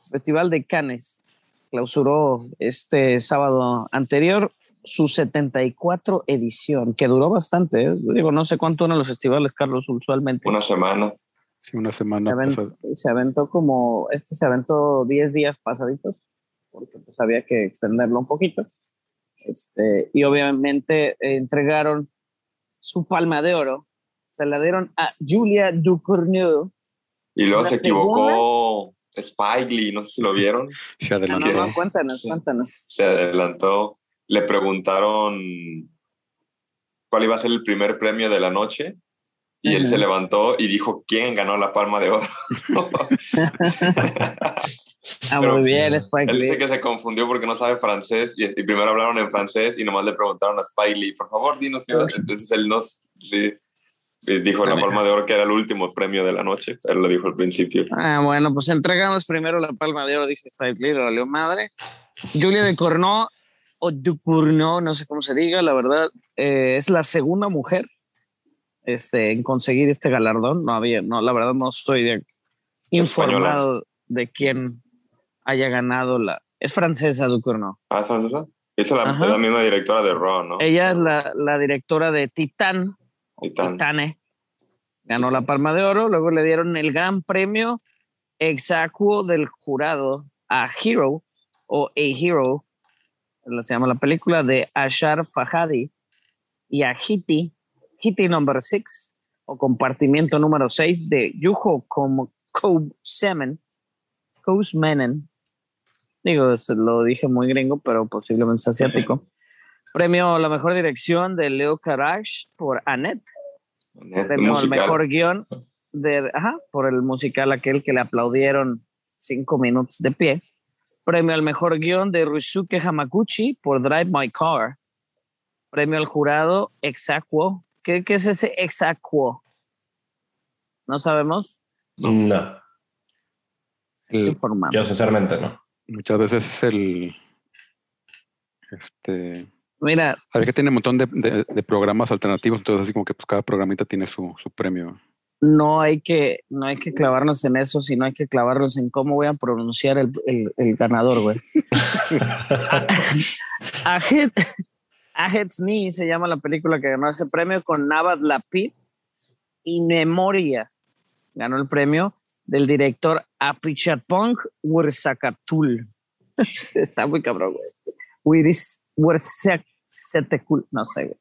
Festival de Cannes clausuró este sábado anterior su 74 edición, que duró bastante. ¿eh? Digo, no sé cuánto eran los festivales, Carlos, usualmente. Una semana. Sí, una se, semana aventó, pasada. se aventó como, este se aventó 10 días pasaditos, porque pues había que extenderlo un poquito. Este, y obviamente eh, entregaron su palma de oro, se la dieron a Julia Ducournau. Y luego se equivocó Spike Lee, no sé si lo vieron. Se Ah, no, adelantó. no, cuéntanos, cuéntanos. Se adelantó. Le preguntaron cuál iba a ser el primer premio de la noche. Y él Ujú. se levantó y dijo quién ganó la palma de oro. (laughs) Ah, Pero muy bien, Spike Él dice que se confundió porque no sabe francés y, y primero hablaron en francés y nomás le preguntaron a Spike Lee, por favor, dinos qué va-". Entonces él nos sí, dijo la palma de oro que era el último premio de la noche. Él lo dijo al principio. Ah, bueno, pues entregamos primero la palma de oro, dije Spike Lee, le valió madre. Julia de Cornó, o Ducournau, no sé cómo se diga, la verdad, eh, es la segunda mujer este, en conseguir este galardón. No había, no, la verdad no estoy de- informado de quién haya ganado la... Es francesa Ducournau. Ah, ¿es francesa? Esa es la, es la misma directora de Raw, ¿no? Ella es la, la directora de Titán, Titán. Titane. Ganó la Palma de Oro, luego le dieron el gran premio exacuo del jurado a Hero o A Hero, se llama la película de Ashar Fahadi y a Hiti, number 6 o compartimiento número 6 de Yuho como Kousemen, Kousmenen. Digo, se lo dije muy gringo, pero posiblemente es asiático. (laughs) Premio a la mejor dirección de Leo Carash por Annette. El Premio al mejor guion de, ajá, por el musical aquel que le aplaudieron cinco minutos de pie. Premio al mejor guion de Ryusuke Hamaguchi por Drive My Car. Premio al jurado Exacuo. ¿Qué, qué es ese Exacuo? No sabemos. No, El- yo sinceramente no. muchas veces es el. Este. Mira, Sabes que tiene un montón de, de- de programas alternativos, entonces así como que pues, cada programita tiene su, su premio. No hay que no hay que clavarnos en eso, sino hay que clavarnos en cómo voy a pronunciar el, el- el ganador, güey. (laughs) Ahed's Knee se llama la película que ganó ese premio con Navad Lapid y Memoria. Ganó el premio del director Apichatpong Wursakatul. (laughs) Está muy cabrón, güey. Wiris- Wursaketekul, no sé, güey.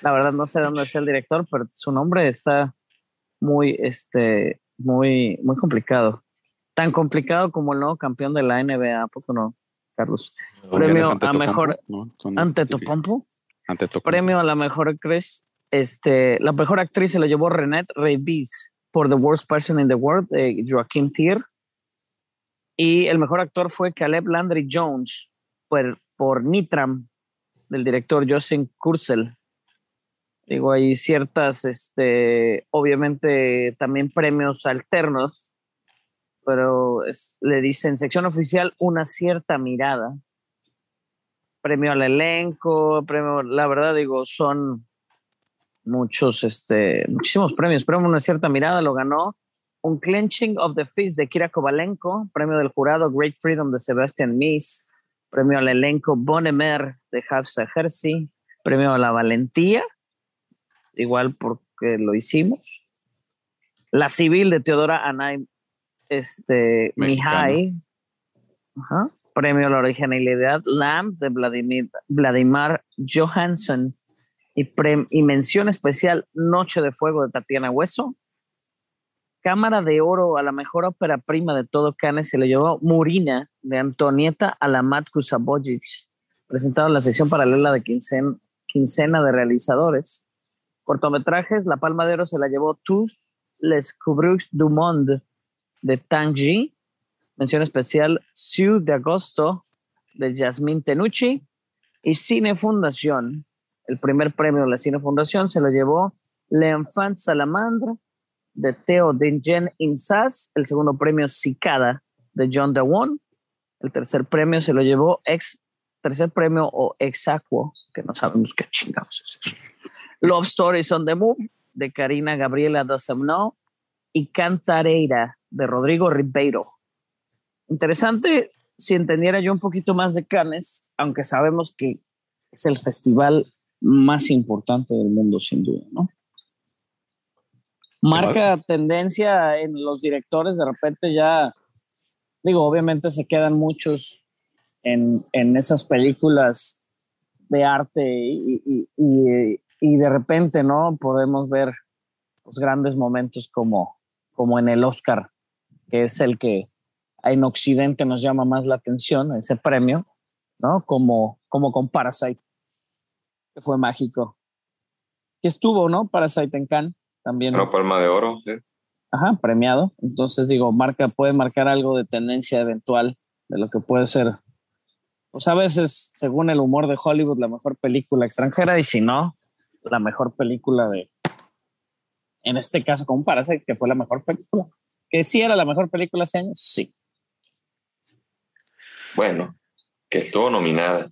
La verdad no sé dónde es el director, pero su nombre está muy, este, muy, muy complicado. Tan complicado como el nuevo campeón de la NBA, ¿a poco no, Carlos? Premio ¿Quién es a mejor- Ante difíciles. Topompo. Premio a la mejor actriz. Este, la mejor actriz se lo llevó Renette Revis por The Worst Person in the World, de Joaquín Tier. Y el mejor actor fue Caleb Landry Jones por, por Nitram, del director Justin Kurzel. Digo, hay ciertas, este, obviamente también premios alternos, pero es- le dicen sección oficial una cierta mirada premio al elenco, premio, la verdad digo, son muchos, este, muchísimos premios. Premio una cierta mirada lo ganó un Clenching of the Fist de Kira Kovalenko, premio del jurado Great Freedom de Sebastian Mies, premio al elenco Bon Emer de Hafsa Herzi, premio a la valentía, igual porque lo hicimos. La civil de Teodora Anay este, Mexicana. Mihai, Ajá. Premio a la originalidad Lambs de Vladimir, Vladimir Johansson y, prem- y mención especial Noche de Fuego de Tatiana Hueso. Cámara de Oro a la mejor ópera prima de todo Cannes se le llevó Murina de Antonieta Alamat Kusabojic, presentado en la sección paralela de quincen- quincena de realizadores. Cortometrajes, la Palma de Oro se la llevó Tous les Coubrux du Monde de Tangi, mención especial Sue de Agosto de Yasmín Tenucci y Cine Fundación. El primer premio de la Cine Fundación se lo llevó L'Enfant Salamandre de Theo Dingen Insas, el segundo premio Cicada de John DeWon, el tercer premio se lo llevó ex tercer premio o Exacuo, que no sabemos qué chingados es eso. Love Stories on the Move de Karina Gabriela Dosamno y Cantareira de Rodrigo Ribeiro. Interesante si entendiera yo un poquito más de Cannes, aunque sabemos que es el festival más importante del mundo, sin duda, ¿no? Marca tendencia en los directores, de repente ya, digo, obviamente se quedan muchos en, en esas películas de arte y, y, y, y, de repente, ¿no? Podemos ver los grandes momentos como, como en el Oscar, que es el que en Occidente nos llama más la atención, ese premio, ¿no? Como, como con Parasite, que fue mágico. Que estuvo, ¿no? Parasite en Cannes también. Una palma de oro, sí. Ajá, premiado. Entonces digo, marca, puede marcar algo de tendencia eventual de lo que puede ser. Pues a veces, según el humor de Hollywood, la mejor película extranjera, y si no, la mejor película de. En este caso, como Parasite, que fue la mejor película. Que sí era la mejor película hace años, sí. Bueno, que estuvo nominada.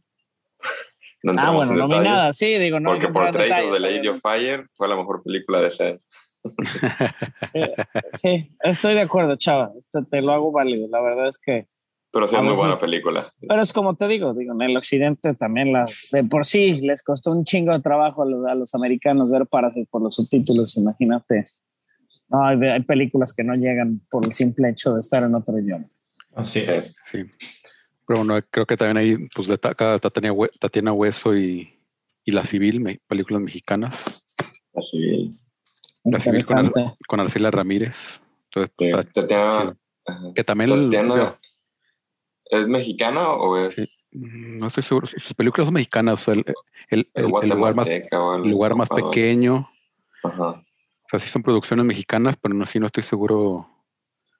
No ah, bueno, nominada, sí, digo, no. Porque por Trade of the Lady of Fire fue la mejor película de ese (laughs) sí, sí, estoy de acuerdo, chava. Te, te, lo hago válido. La verdad es que. Pero sí, es muy buena película. Pero es como te digo, digo, en el occidente también la, de por sí les costó un chingo de trabajo a los, a los americanos ver Parasite por los subtítulos, imagínate. No, hay, hay, películas que no llegan por el simple hecho de estar en otro idioma. Así es. Sí. Pero bueno, creo que también hay, pues, destaca Tatiana, Tatiana Hueso y, y La Civil, películas mexicanas. La Civil. La Civil con, con Arcela Ramírez. Entonces, sí. Tatiana, que también Tatiana, ¿Es mexicana o es...? Sí, no estoy seguro. Sus películas son mexicanas. O sea, el, el, el, el lugar más, el lugar más pequeño. Ajá. O sea, sí son producciones mexicanas, pero no, sí no estoy seguro.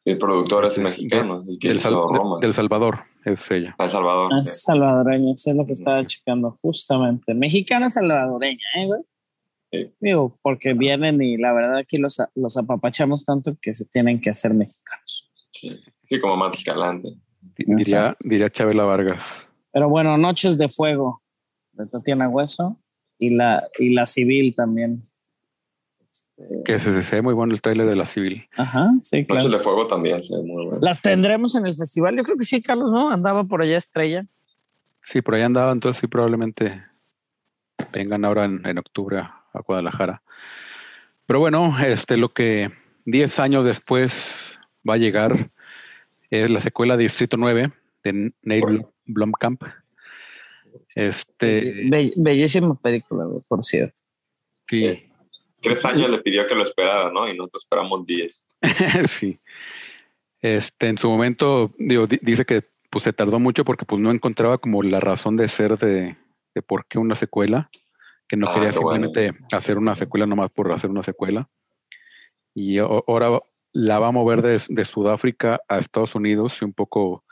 El productor es mexicano. De, del, Sal, Roma. del Salvador es ella. El Salvador. Es salvadoreña, eso es lo que estaba sí. checando justamente. Mexicana salvadoreña, ¿eh, güey? Sí. Digo, porque vienen y la verdad aquí los, los apapachamos tanto que se tienen que hacer mexicanos. Sí, sí como Matt Escalante. Diría, diría Chabela Vargas. Pero bueno, Noches de Fuego de Tatiana Hueso y la, y la Civil también. Que se, se ve muy bueno el tráiler de la Civil. Ajá, sí, claro. Noches de Fuego también se ve muy bueno. Las tendremos en el festival. Yo creo que sí, Carlos, ¿no? Andaba por allá Estrella. Sí, por allá andaba, entonces sí, probablemente vengan ahora en, en octubre a, a Guadalajara. Pero bueno, este, lo que 10 años después va a llegar es la secuela de Distrito 9 de Neil Blomkamp. Este, Be bellísima película, por cierto. Sí. Eh, tres años le pidió que lo esperara, ¿no? Y nosotros esperamos diez. (laughs) sí. Este, en su momento, digo, dice que pues se tardó mucho porque pues no encontraba como la razón de ser de, de por qué una secuela, que no Ah, quería simplemente bueno. hacer una secuela nomás por hacer una secuela. Y ahora la va a mover de, de Sudáfrica a Estados Unidos y un poco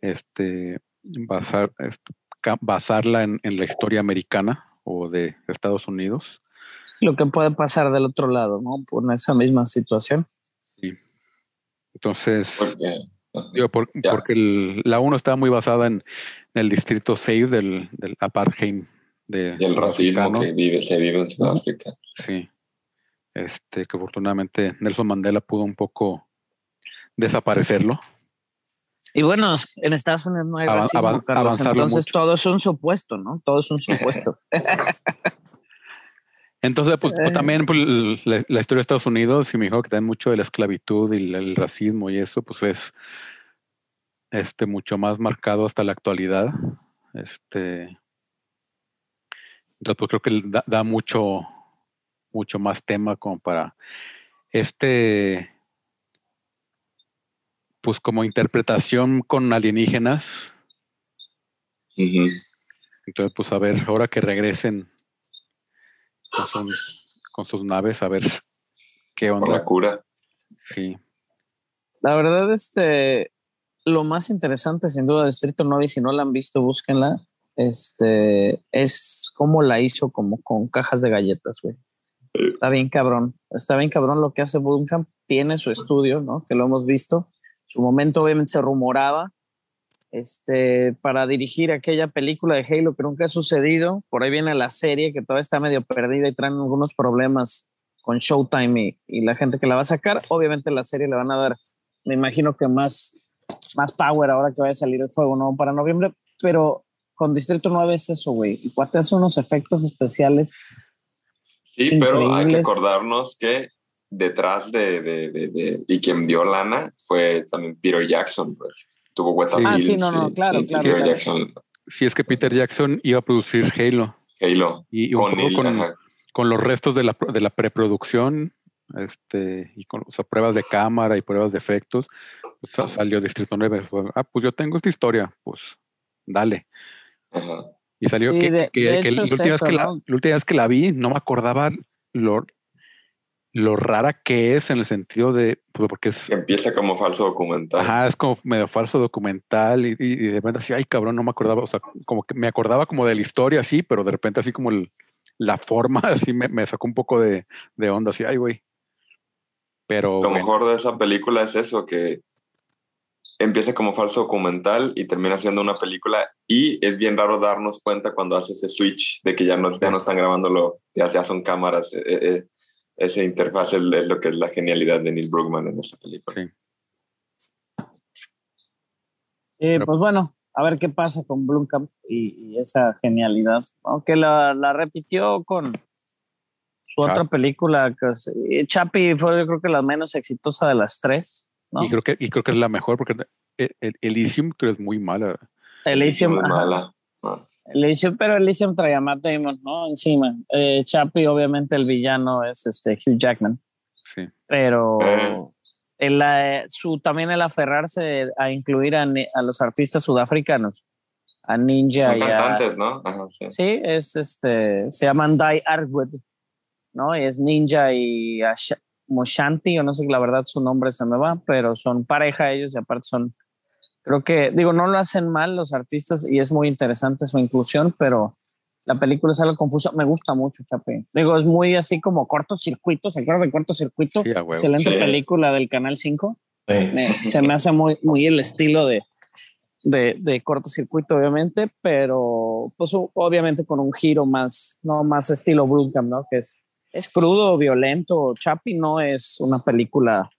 este, basar, este, basarla en, en la historia americana o de Estados Unidos. Lo que puede pasar del otro lado, ¿no? Por esa misma situación. Entonces, Porque, ajá. digo, por- Ya. porque el- la 1 estaba muy basada en, en el distrito 6 del, del apartheid de y el racismo que vive, se vive en Sudáfrica. Sí. Este, que afortunadamente Nelson Mandela pudo un poco desaparecerlo. Y bueno, en Estados Unidos no hay racismo, Carlos, entonces mucho. todo es un supuesto, ¿no? Todo es un supuesto. (laughs) Entonces, pues, pues, Eh. también pues, la, la historia de Estados Unidos, y me dijo que también mucho de la esclavitud y el racismo y eso, pues es este, mucho más marcado hasta la actualidad. Este, entonces, pues creo que da, da mucho, mucho más tema como para este, pues como interpretación con alienígenas. Entonces, pues a ver, ahora que regresen con sus, con sus naves, a ver qué Por onda. la cura. Sí, La verdad, este, lo más interesante, sin duda, de Distrito 9, y si no la han visto, búsquenla, este, es cómo la hizo como con cajas de galletas, güey. Está bien cabrón, está bien cabrón lo que hace Blumkamp, tiene su estudio, ¿no? Que lo hemos visto. Su momento obviamente se rumoraba este, para dirigir aquella película de Halo que nunca ha sucedido. Por ahí viene la serie que todavía está medio perdida y traen algunos problemas con Showtime y, y la gente que la va a sacar. Obviamente la serie le van a dar, me imagino que más, más power ahora que vaya a salir el juego, ¿no? Para noviembre, pero con Distrito 9 es eso, güey. Y cuate hace unos efectos especiales. Sí, pero hay que acordarnos que detrás de, de, de, de- y quien dio lana fue también Peter Jackson, pues. Tuvo Weta Ah, sí, no, no, claro, y claro, Peter claro. Jackson, Si es que Peter Jackson iba a producir Halo Halo, y, y un con poco él, con, los restos de la, pro- de la preproducción este, y con o sea, pruebas de cámara y pruebas de efectos, pues, sa- salió Distrito 9. Fue, ah, pues yo tengo esta historia, pues dale. ajá. Y salió Sí, que, de- que- de que la, última eso, que la, ¿no? la última vez que la vi no me acordaba lo, lo rara que es en el sentido de, pues porque es, empieza como falso documental. ajá, es como medio falso documental y, y- y de repente así, ay cabrón, no me acordaba, o sea, como que me acordaba como de la historia así, pero de repente así como el- la forma (laughs) así me, me sacó un poco de, de onda, así, ay güey. Pero Lo bueno, mejor de esa película es eso, que empieza como falso documental y termina siendo una película y es bien raro darnos cuenta cuando hace ese switch de que ya no, ya no están grabándolo, ya, ya son cámaras. eh, eh, esa interfaz es, es lo que es la genialidad de Neil Brugman en esa película. Sí. Pero- pues bueno, a ver qué pasa con Blumkamp y, y esa genialidad. Aunque la, la repitió con su Chap. otra película, que y Chappie fue yo creo que la menos exitosa de las tres, ¿no? y creo que y creo que es la mejor porque el, el Elysium creo es muy mala. Elysium, ajá. mala. Ah, Elysium, pero Elysium traía a Matt Damon, ¿no? Encima. Eh, Chappie, obviamente, el villano es este Hugh Jackman, Sí. pero Eh. el, su, también el aferrarse a incluir a, a los artistas sudafricanos, a Ninja Son y a, cantantes, ¿no? Ajá, sí. Sí, es este, se llaman Dai Arwood, ¿no? Y es Ninja y Moshanti, o no sé, la verdad su nombre se me va, pero son pareja ellos y aparte son, creo que, digo, no lo hacen mal los artistas y es muy interesante su inclusión, pero la película es algo confusa. Me gusta mucho, Chape. Digo, es muy así como cortocircuito, ¿se acuerdan de cortocircuito? Sí. Excelente Sí. película del Canal 5 Sí. me- se me hace muy, muy el estilo de, de, de cortocircuito, obviamente, pero pues obviamente con un giro más, no más estilo Blumkamp, ¿no? Que es, es crudo, violento. Chappie no es una película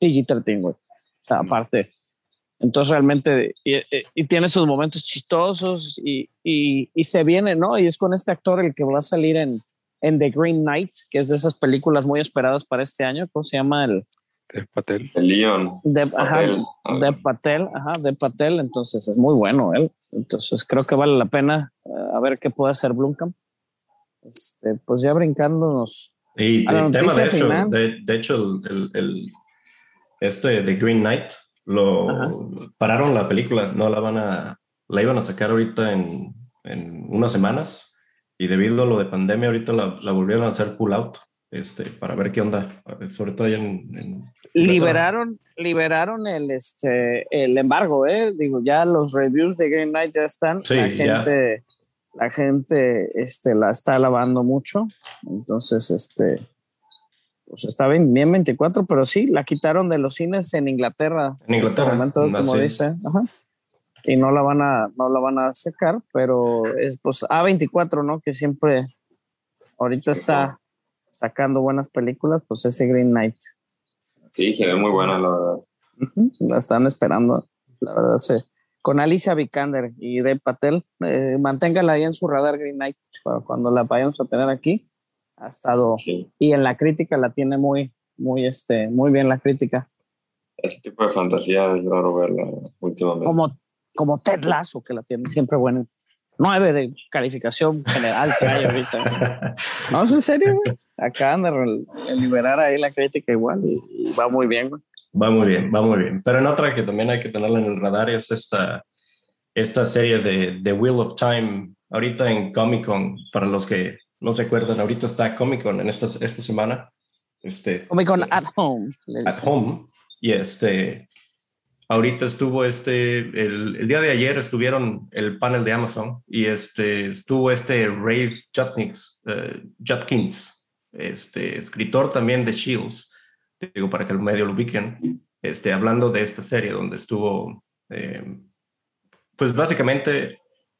PG-13, güey. O sea, No. aparte. Entonces realmente, y, y- y tiene sus momentos chistosos y, y, y se viene, ¿no? Y es con este actor el que va a salir en, en The Green Knight, que es de esas películas muy esperadas para este año. ¿Cómo se llama el? Dev Patel. El Leon. De, ajá, Patel. de Patel, ajá, de Patel, entonces es muy bueno él. Entonces creo que vale la pena eh, a ver qué puede hacer Blumkamp. Este, pues ya brincándonos. Y A la el tema de hecho, de, de hecho, el, el- el- este de Green Knight lo Ajá. pararon la película, no la van a, la iban a sacar ahorita en, en unas semanas y debido a lo de pandemia ahorita la, la volvieron a hacer pull out, este, para ver qué onda, sobre todo allá en, en- Liberaron, liberaron el este el embargo, eh. Digo, ya los reviews de Green Knight ya están. Sí, la ya. La gente este, la está alabando mucho. Entonces, este pues está bien, bien 24, pero sí, la quitaron de los cines en Inglaterra. En Inglaterra, este momento, como así es. dice. Ajá. Y no la van a, no la van a sacar, pero es pues A24, ¿no? Que siempre ahorita está sacando buenas películas, pues ese Green Knight. Sí, se ve muy buena, la verdad. La están esperando, la verdad, sí. Con Alicia Vikander y Dev Patel, eh, manténgala ahí en su radar Green Knight para cuando la vayamos a tener aquí. Ha estado, Sí. y en la crítica la tiene muy, muy, este, muy bien la crítica. Este tipo de fantasía es raro verla últimamente. Como, como Ted Lasso, que la tiene siempre buena. Nueve de calificación general que hay ahorita. (laughs) No, es en serio, güey. Acaban de liberar ahí la crítica igual y, y va muy bien, güey. Va muy bien, va muy bien. Pero en otra que también hay que tenerla en el radar es esta, esta serie de The Wheel of Time, ahorita en Comic Con, para los que no se acuerdan, ahorita está Comic Con en esta, esta semana. Este, Comic Con at home. at home. Y este, ahorita estuvo este, el, el día de ayer estuvieron el panel de Amazon y este, estuvo este Rave Judkins, eh, Judkins, este, escritor también de Shields, digo, para que el medio lo ubiquen, este, hablando de esta serie donde estuvo, eh, pues básicamente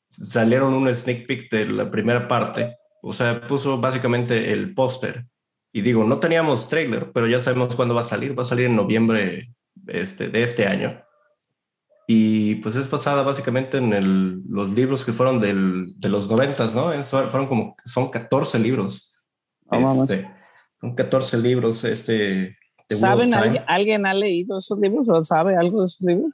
salieron un sneak peek de la primera parte, o sea, puso básicamente el póster y digo, no teníamos trailer, pero ya sabemos cuándo va a salir. Va a salir en noviembre este, de este año. y pues es basada básicamente en el, los libros que fueron del, de los noventas, ¿no? Es- fueron como, son 14 libros. Mames. Este, son 14 libros, este... The Wheel of ¿Saben, Time. alguien, ha leído esos libros o sabe algo de esos libros?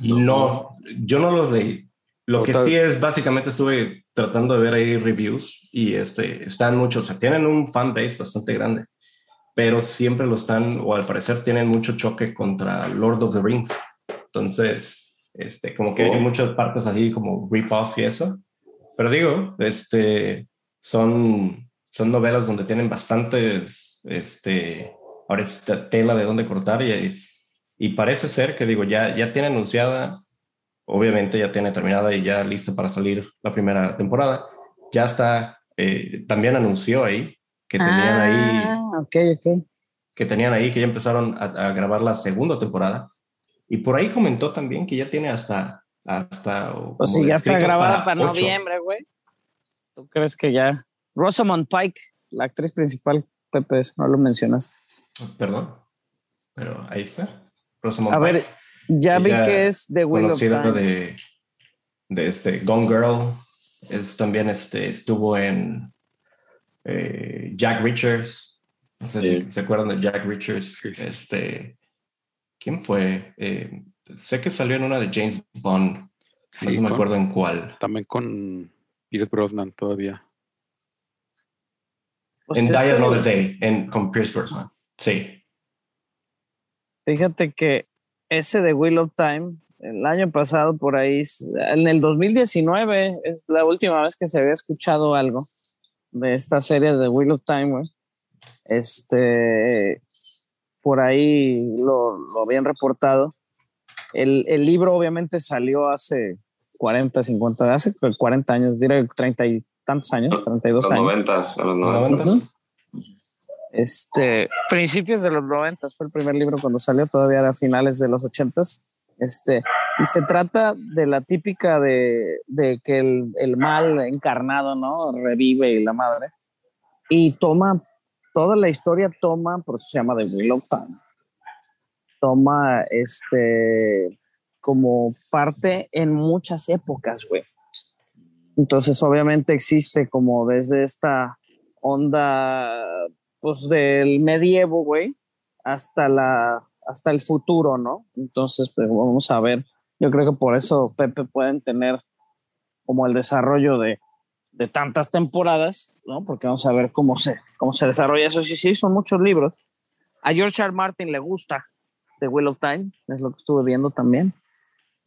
No, yo no los leí. Lo que sí es, básicamente estuve tratando de ver ahí reviews y este, están muchos, o sea, tienen un fan base bastante grande, pero siempre lo están, o al parecer tienen mucho choque contra Lord of the Rings. Entonces, este, como que Oh. hay muchas partes así como rip-off y eso. Pero digo, este, son, son novelas donde tienen bastantes, este, ahora es te- tela de dónde cortar y, y parece ser que digo, ya, ya tiene anunciada, obviamente ya tiene terminada y ya lista para salir la primera temporada. Ya está, eh, también anunció ahí que tenían ahí Ah, ok, ok. que tenían ahí, que ya empezaron a, a grabar la segunda temporada. Y por ahí comentó también que ya tiene hasta... hasta o Pues si ya está grabada para, ocho. noviembre, güey. ¿Tú crees que ya? Rosamund Pike, la actriz principal, Pepe, no lo mencionaste. Perdón. Pero ahí está. Rosamund A ver, ya vi que es The Wheel of conocida Time. de, de este Gone Girl. Es también este, estuvo en eh, Jack Richards. No sé Sí. si se acuerdan de Jack Richards. Este, ¿Quién fue? Eh, sé que salió en una de James Bond. Sí, no me acuerdo en cuál. También con Pierce Brosnan todavía. Pues en Die Another Day, en, con Pierce Brosnan. Sí. Fíjate que ese de Wheel of Time, el año pasado por ahí, en el 2019, es la última vez que se había escuchado algo de esta serie de Wheel of Time, güey. Este, por ahí lo, lo habían reportado. El, el libro obviamente salió hace 40, 50, hace 40 años, diré 30 y tantos años, 32 Los años. noventas, a los ¿No noventas. aguantas? Este, principios de los 90 fue el primer libro cuando salió, todavía era finales de los 80 Este, y se trata de la típica de, de que el, el mal encarnado, ¿no? Revive y la madre. Y toma, toda la historia toma, por eso se llama The Wheel of Time. Toma, este, como parte en muchas épocas, güey. Entonces, obviamente existe como desde esta onda pues del medievo, güey, hasta la hasta el futuro, ¿no? Entonces, pues vamos a ver. Yo creo que por eso Pepe pueden tener como el desarrollo de, de tantas temporadas, ¿no? Porque vamos a ver cómo se cómo se desarrolla eso. Sí, sí, son muchos libros. A George R. Martin le gusta The Wheel of Time, es lo que estuve viendo también.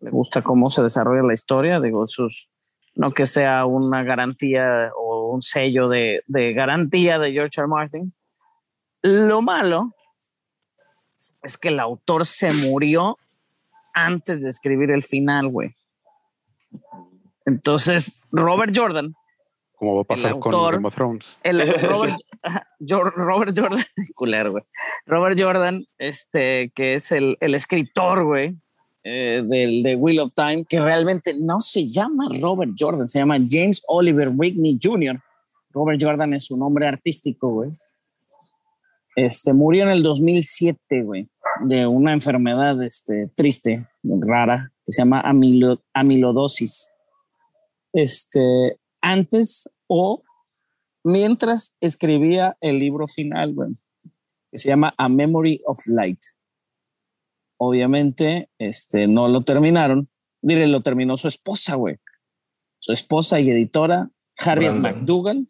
Le gusta cómo se desarrolla la historia, digo, sus no que sea una garantía o un sello de, de garantía de George. R. Martin. Lo malo es que el autor se murió antes de escribir el final, güey. Entonces, Robert Jordan, Como va a pasar con autor- Game of Thrones. el (laughs) Robert Jordan, (laughs) culero, güey. Robert Jordan, este, que es el, el escritor, güey, eh, del de Wheel of Time, que realmente no se llama Robert Jordan, se llama James Oliver Whitney Jr. Robert Jordan es su nombre artístico, güey. Este, murió en el 2007, güey, de una enfermedad este, triste, rara, que se llama amilo- amilodosis. Este, antes o mientras escribía el libro final, güey, que se llama A Memory of Light. Obviamente, este, no lo terminaron. Diré, lo terminó su esposa, güey. Su esposa y editora, Harriet Brandon. McDougall.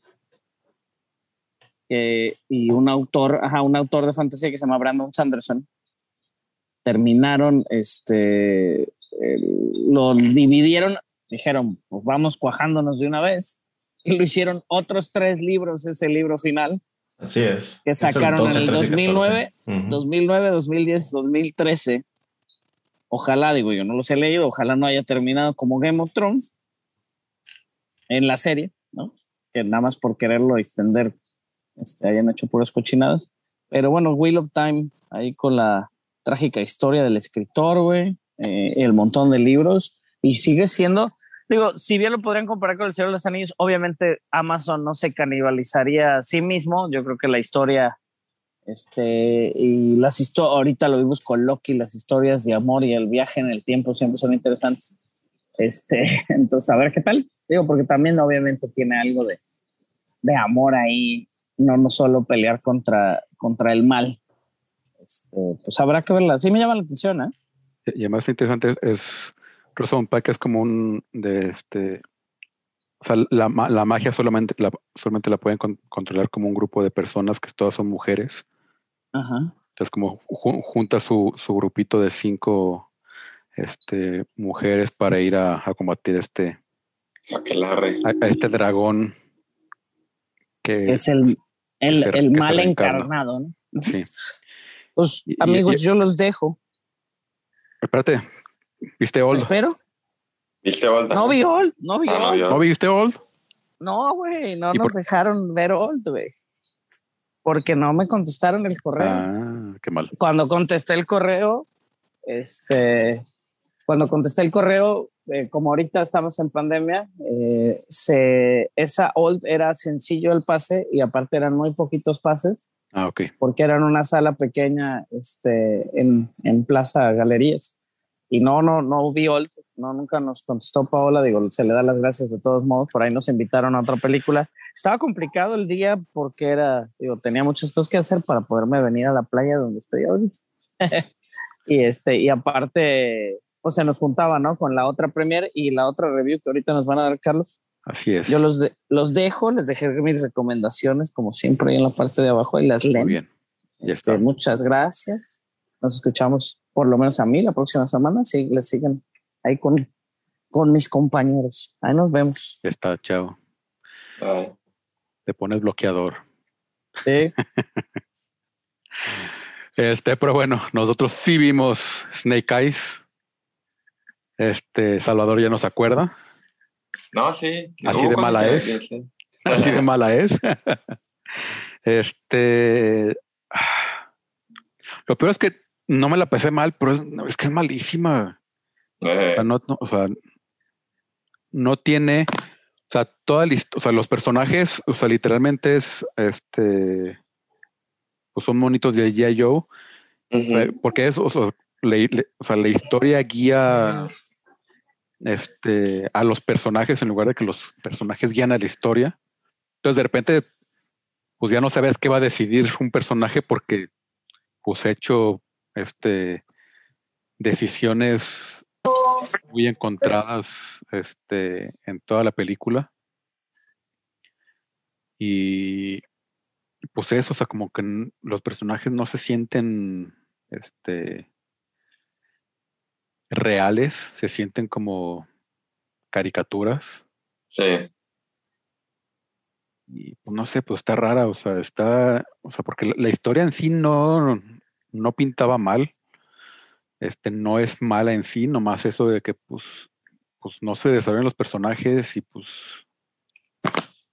Eh, y un autor, ajá, un autor de fantasía que se llama Brandon Sanderson. Terminaron, este, el- lo dividieron, dijeron, pues vamos cuajándonos de una vez. Y lo hicieron otros tres libros, ese libro final, Así es. Que Es el sacaron en el 13 y 2009, 14. Ujú. 2009, 2010, 2013. Ojalá, digo yo, no los he leído, ojalá no haya terminado como Game of Thrones en la serie, ¿no? Que nada más por quererlo extender este, hayan hecho puras cochinadas. Pero bueno, Wheel of Time, ahí con la trágica historia del escritor, güey, eh, el montón de libros, y sigue siendo, digo, si bien lo podrían comparar con El Señor de los Anillos, obviamente Amazon no se canibalizaría a sí mismo, yo creo que la historia Este, y las historias, ahorita lo vimos con Loki, las historias de amor y el viaje en el tiempo siempre son interesantes. Este, (laughs) entonces, a ver qué tal. Digo, porque también obviamente tiene algo de, de amor ahí, no, no solo pelear contra, contra el mal. Este, pues habrá que verla. Sí me llama la atención, ¿eh? Y además interesante es, es Rosamund Pike es como un de este o sea, la, la magia solamente la, solamente la pueden con- controlar como un grupo de personas que todas son mujeres. Ajá. Entonces, como ju- junta su, su grupito de cinco este, mujeres para ir a, a combatir este, a, a este dragón que Es el, el, se- el mal encarnado, ¿no? sí. (laughs) Pues, Y- amigos, y- yo los dejo. Espérate, ¿viste Old? Espero. ¿Viste, Volta? No vi Old, no vi Ah, no Old. ¿No viste Old? No, güey, no ¿Y nos por- dejaron ver Old, güey. Porque no me contestaron el correo. Ah, qué mal. Cuando contesté el correo, este, cuando contesté el correo, eh, como ahorita estamos en pandemia, eh, se, esa Old era sencillo el pase y aparte eran muy poquitos pases Ah, ok. porque era en una sala pequeña este, en, en Plaza Galerías. Y no, no, no vi Old, no, nunca nos contestó Paola, digo, se le da las gracias de todos modos, por ahí nos invitaron a otra película. Estaba complicado el día porque era, digo, tenía muchas cosas que hacer para poderme venir a la playa donde estoy ahorita. (laughs) y este, y aparte, o sea, nos juntaba, ¿no? Con la otra premier y la otra review que ahorita nos van a dar, Carlos. Así es. Yo los, de- los dejo, les dejé mis recomendaciones, como siempre, ahí en la parte de abajo y las Muy leen. bien. Ya Este, está. muchas gracias. Nos escuchamos por lo menos a mí la próxima semana. Si les siguen ahí con, con mis compañeros. Ahí nos vemos. Ya está, chao. Ay. Te pones bloqueador. Sí. (laughs) Este, pero bueno, nosotros sí vimos Snake Eyes. Este, Salvador ya no se acuerda. No, sí. Así de mala es. sí. Así de (laughs) mala es. Este. Lo peor es que no me la pasé mal, pero es, que es malísima. O Eh, sea, no, no, o sea, no tiene. O sea, toda la o sea, los personajes, o sea, literalmente es este. Pues son monitos de G.I. Joe. porque es, o sea, le- le- o sea, la historia guía este, a los personajes en lugar de que los personajes guían a la historia. Entonces, de repente, pues ya no sabes qué va a decidir un personaje porque, pues, ha hecho este, decisiones muy encontradas este, en toda la película. Y pues eso, o sea, como que los personajes no se sienten este reales, se sienten como caricaturas. Sí. Y pues no sé, pues está rara, o sea, está, o sea, porque la, la historia en sí no, no pintaba mal. Este no es mala en sí, nomás eso de que pues, pues no se desarrollan los personajes y pues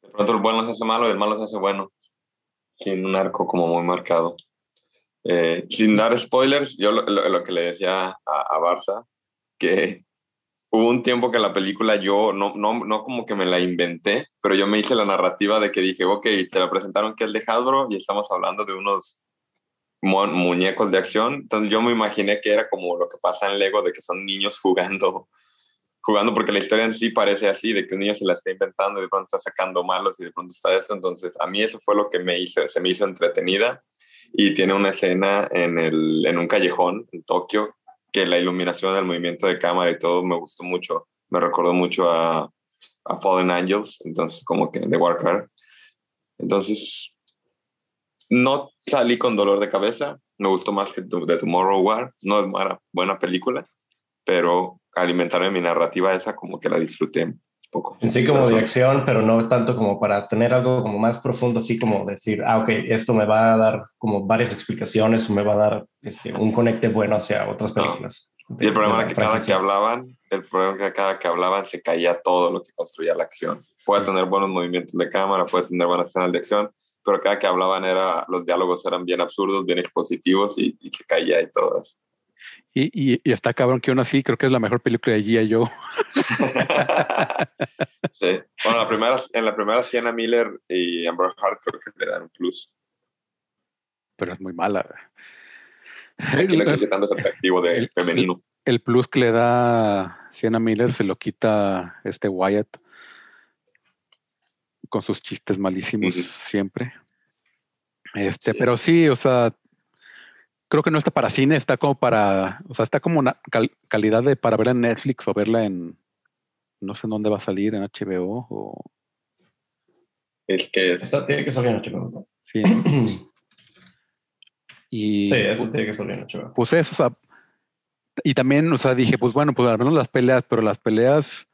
De pronto el bueno se hace malo y el malo se hace bueno. Sin un arco como muy marcado. Eh, sin dar spoilers, yo lo, lo- lo que le decía a, a Barça, que hubo un tiempo que la película yo no, no, no como que me la inventé, pero yo me hice la narrativa de que dije, ok, te la presentaron que es de Hasbro y estamos hablando de unos mon- muñecos de acción. Entonces yo me imaginé que era como lo que pasa en Lego, de que son niños jugando (laughs) jugando porque la historia en sí parece así, de que un niño se la está inventando y de pronto está sacando malos y de pronto está esto. Entonces, a mí eso fue lo que me hizo, se me hizo entretenida y tiene una escena en, el, en un callejón en Tokio que la iluminación, el movimiento de cámara y todo me gustó mucho. Me recordó mucho a, a Fallen Angels, entonces como que de Warcraft. Entonces, no salí con dolor de cabeza. Me gustó más que The Tomorrow War. No es buena película, pero alimentarme mi narrativa esa como que la disfruté poco. En sí como Pero de son- acción, pero no tanto como para tener algo como más profundo, así como decir, ah, ok, esto me va a dar como varias explicaciones o me va a dar este, un conecte bueno hacia otras No. películas. Y el problema era que cada que hablaban, el problema era que cada que hablaban se caía todo lo que construía la acción. Puede tener buenos movimientos de cámara, puede tener buenas escenas de acción, pero cada que hablaban era, los diálogos eran bien absurdos, bien expositivos y, y se caía y todo eso. Y, y- y está cabrón que aún así creo que es la mejor película de G.I. Joe. (laughs) sí. Bueno, la primera, en la primera Sienna Miller y Amber Hart creo que le dan un plus. pero es muy mala. Aquí existe tanto ese atractivo de el- femenino. El plus que le da Sienna Miller se lo quita este Wyatt con sus chistes malísimos siempre. Este, Sí. pero sí, o sea, creo que no está para cine, está como para, o sea, está como una cal- calidad de para verla en Netflix o verla en, no sé en dónde va a salir, en HBO o Es que es. Tiene que salir en HBO. ¿no? sí. ¿no? (clears throat) Y Sí, esa tiene que salir en HBO. pues eso, o sea, y también, o sea, dije, pues bueno, pues al menos las peleas, pero las peleas,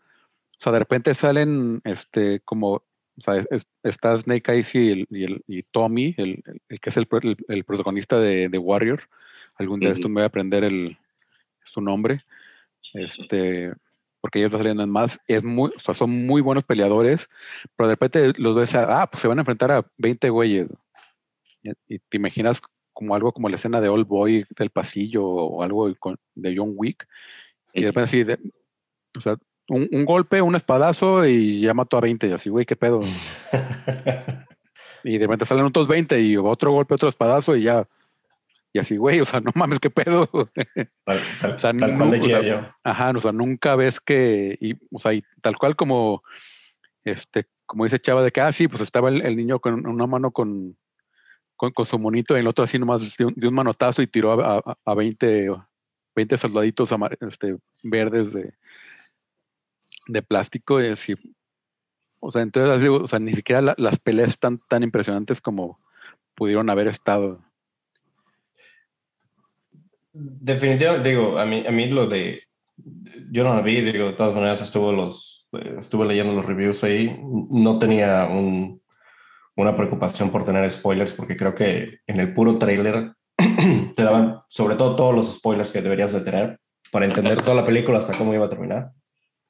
o sea, de repente salen, este, como, o sea, es- está Snake Eyes y, el, y, el- y Tommy, el, el- que es el, pro- el- el protagonista de, de Warrior. Algún día Ujú. esto me voy a aprender el, su nombre, este, porque ya está saliendo en más. Es muy, o sea, son muy buenos peleadores, pero de repente los ves, a- ah, pues se van a enfrentar a 20 güeyes. Y, y te imaginas como algo como la escena de Old Boy del pasillo o algo con- de John Wick. Y de repente así, de- o sea, un, un golpe, un espadazo y ya mató a 20. Y así, güey, qué pedo. (laughs) Y de repente salen otros 20 y otro golpe, otro espadazo y ya. Y así, güey, o sea, no mames, qué pedo. Tal, tal, O sea, tal no, cual de o sea, G.I. Joe. Ajá, o sea, nunca ves que, y, o sea, y tal cual como, este, como dice Chava, de que, ah, sí, pues estaba el, el niño con una mano con, con, con su monito y el otro así nomás de un, de un manotazo y tiró a, a, a 20, 20 soldaditos este, verdes de, de plástico y así. O sea, entonces, así, o sea, ni siquiera la- las peleas están tan impresionantes como pudieron haber estado. Definitivamente, digo, a mí, a mí lo de. Yo no la vi, digo, de todas maneras estuve, los, eh, estuve leyendo los reviews ahí. No tenía un, una preocupación por tener spoilers, porque creo que en el puro trailer (clears throat) te daban, sobre todo, todos los spoilers que deberías de tener para entender (laughs) toda la película hasta cómo iba a terminar.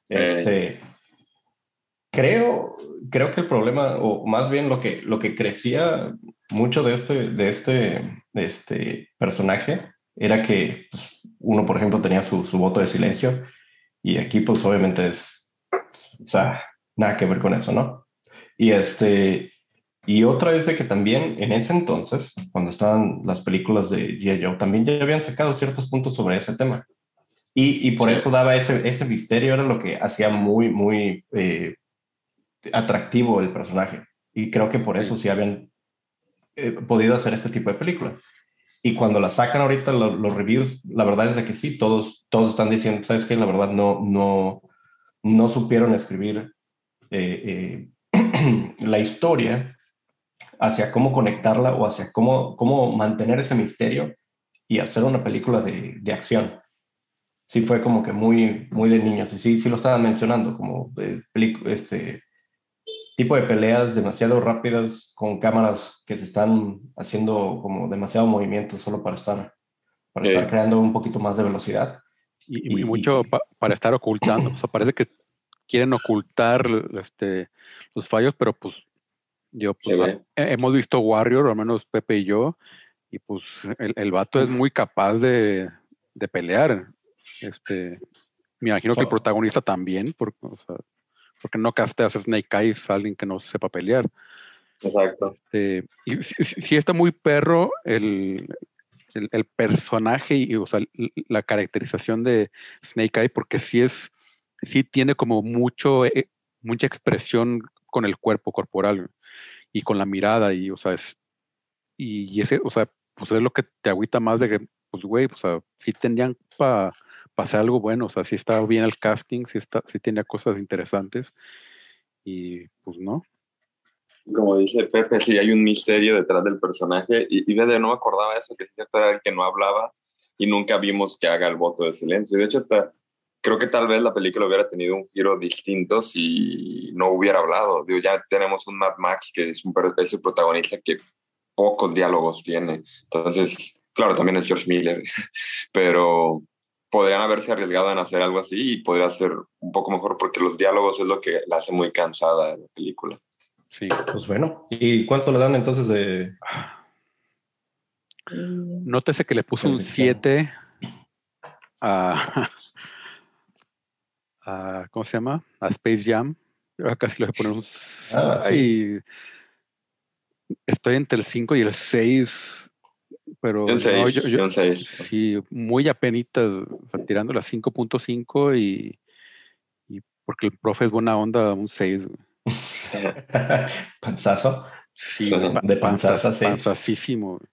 Este, creo, creo que el problema, o más bien lo que, lo que crecía mucho de este, de este, de este personaje, era que pues, uno, por ejemplo, tenía su, su voto de silencio y aquí pues obviamente es, o sea, nada que ver con eso, ¿no? Y este, y otra es de que también en ese entonces, cuando estaban las películas de G.I. Joe, también ya habían sacado ciertos puntos sobre ese tema. Y, y por Sí. eso daba ese, ese misterio, era lo que hacía muy, muy eh, atractivo el personaje. Y creo que por eso sí habían eh, podido hacer este tipo de película. Y cuando la sacan ahorita lo- los reviews, la verdad es de que sí, todos, todos están diciendo, ¿sabes qué? La verdad no, no, no supieron escribir eh, eh, (clears throat) la historia hacia cómo conectarla o hacia cómo, cómo mantener ese misterio y hacer una película de, de acción. Sí fue como que muy, muy de niños. Y sí, sí lo estaban mencionando, como pelic- este tipo de peleas demasiado rápidas con cámaras que se están haciendo como demasiado movimiento solo para estar, para Sí. estar creando un poquito más de velocidad. Y, y Y- mucho y- pa- para estar ocultando. (coughs) O sea, parece que quieren ocultar este, los fallos, pero pues yo pues, ve. he- hemos visto Warrior, al menos Pepe y yo, y pues el, el vato es muy capaz de, de pelear. Este, me imagino que el protagonista también, porque, o sea, porque no casteas a Snake Eyes a alguien que no sepa pelear. Exacto. Este, y sí está muy perro el, el, el personaje y o sea, la caracterización de Snake Eye, porque sí es, sí tiene como mucho, eh, mucha expresión con el cuerpo corporal y con la mirada, y o sea, es, y, ese, o sea, pues es lo que te agüita más de que, pues güey, o sea, sí tenían para hacer algo bueno, o sea, sí estaba bien el casting, sí, está, sí tenía cosas interesantes, y pues no. Como dice Pepe, sí hay un misterio detrás del personaje. Y, y de no me acordaba eso, que cierto era el que no hablaba y nunca vimos que haga el voto de silencio. De hecho, creo que tal vez la película hubiera tenido un giro distinto si no hubiera hablado. Digo, ya tenemos un Mad Max que es, un, es el protagonista que pocos diálogos tiene. Entonces, claro, también es George Miller, (laughs) pero podrían haberse arriesgado en hacer algo así y podría ser un poco mejor porque los diálogos es lo que la hace muy cansada de la película. Sí. Pues bueno, ¿y cuánto le dan entonces de... Nótese que le puso un Calificación. 7 a, (laughs) a- ¿Cómo se llama? A Space Jam. Yo casi le voy a poner un. Ah, sí. Estoy entre el 5 y el 6. Pero Yo un no, 6, yo- yo- 6. sí, muy apenitas, o sea, tirando las 5.5 y, y porque el profe es buena onda, un 6. (laughs) Panzazo. Sí, Sí, güey, de panza- panzaza, sí. panzacísimo, güey.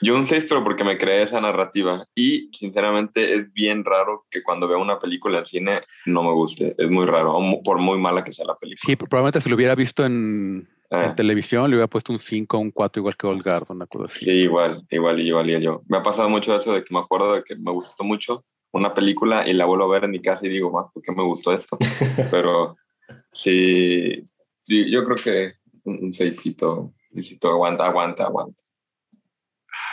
Yo un 6, pero porque me creé esa narrativa. Y sinceramente es bien raro que cuando veo una película en cine no me guste. Es muy raro, por muy mala que sea la película. Sí, probablemente si lo hubiera visto en, Ah, en televisión, le hubiera puesto un 5 o un 4, igual que Old Guard, una cosa así. sí, igual, igual, igual y yo. Me ha pasado mucho eso de que me acuerdo de que me gustó mucho una película y la vuelvo a ver en mi casa y digo, más, ¿por qué me gustó esto? (laughs) Pero sí, sí yo creo que un un seisito, seisito aguanta, aguanta, aguanta.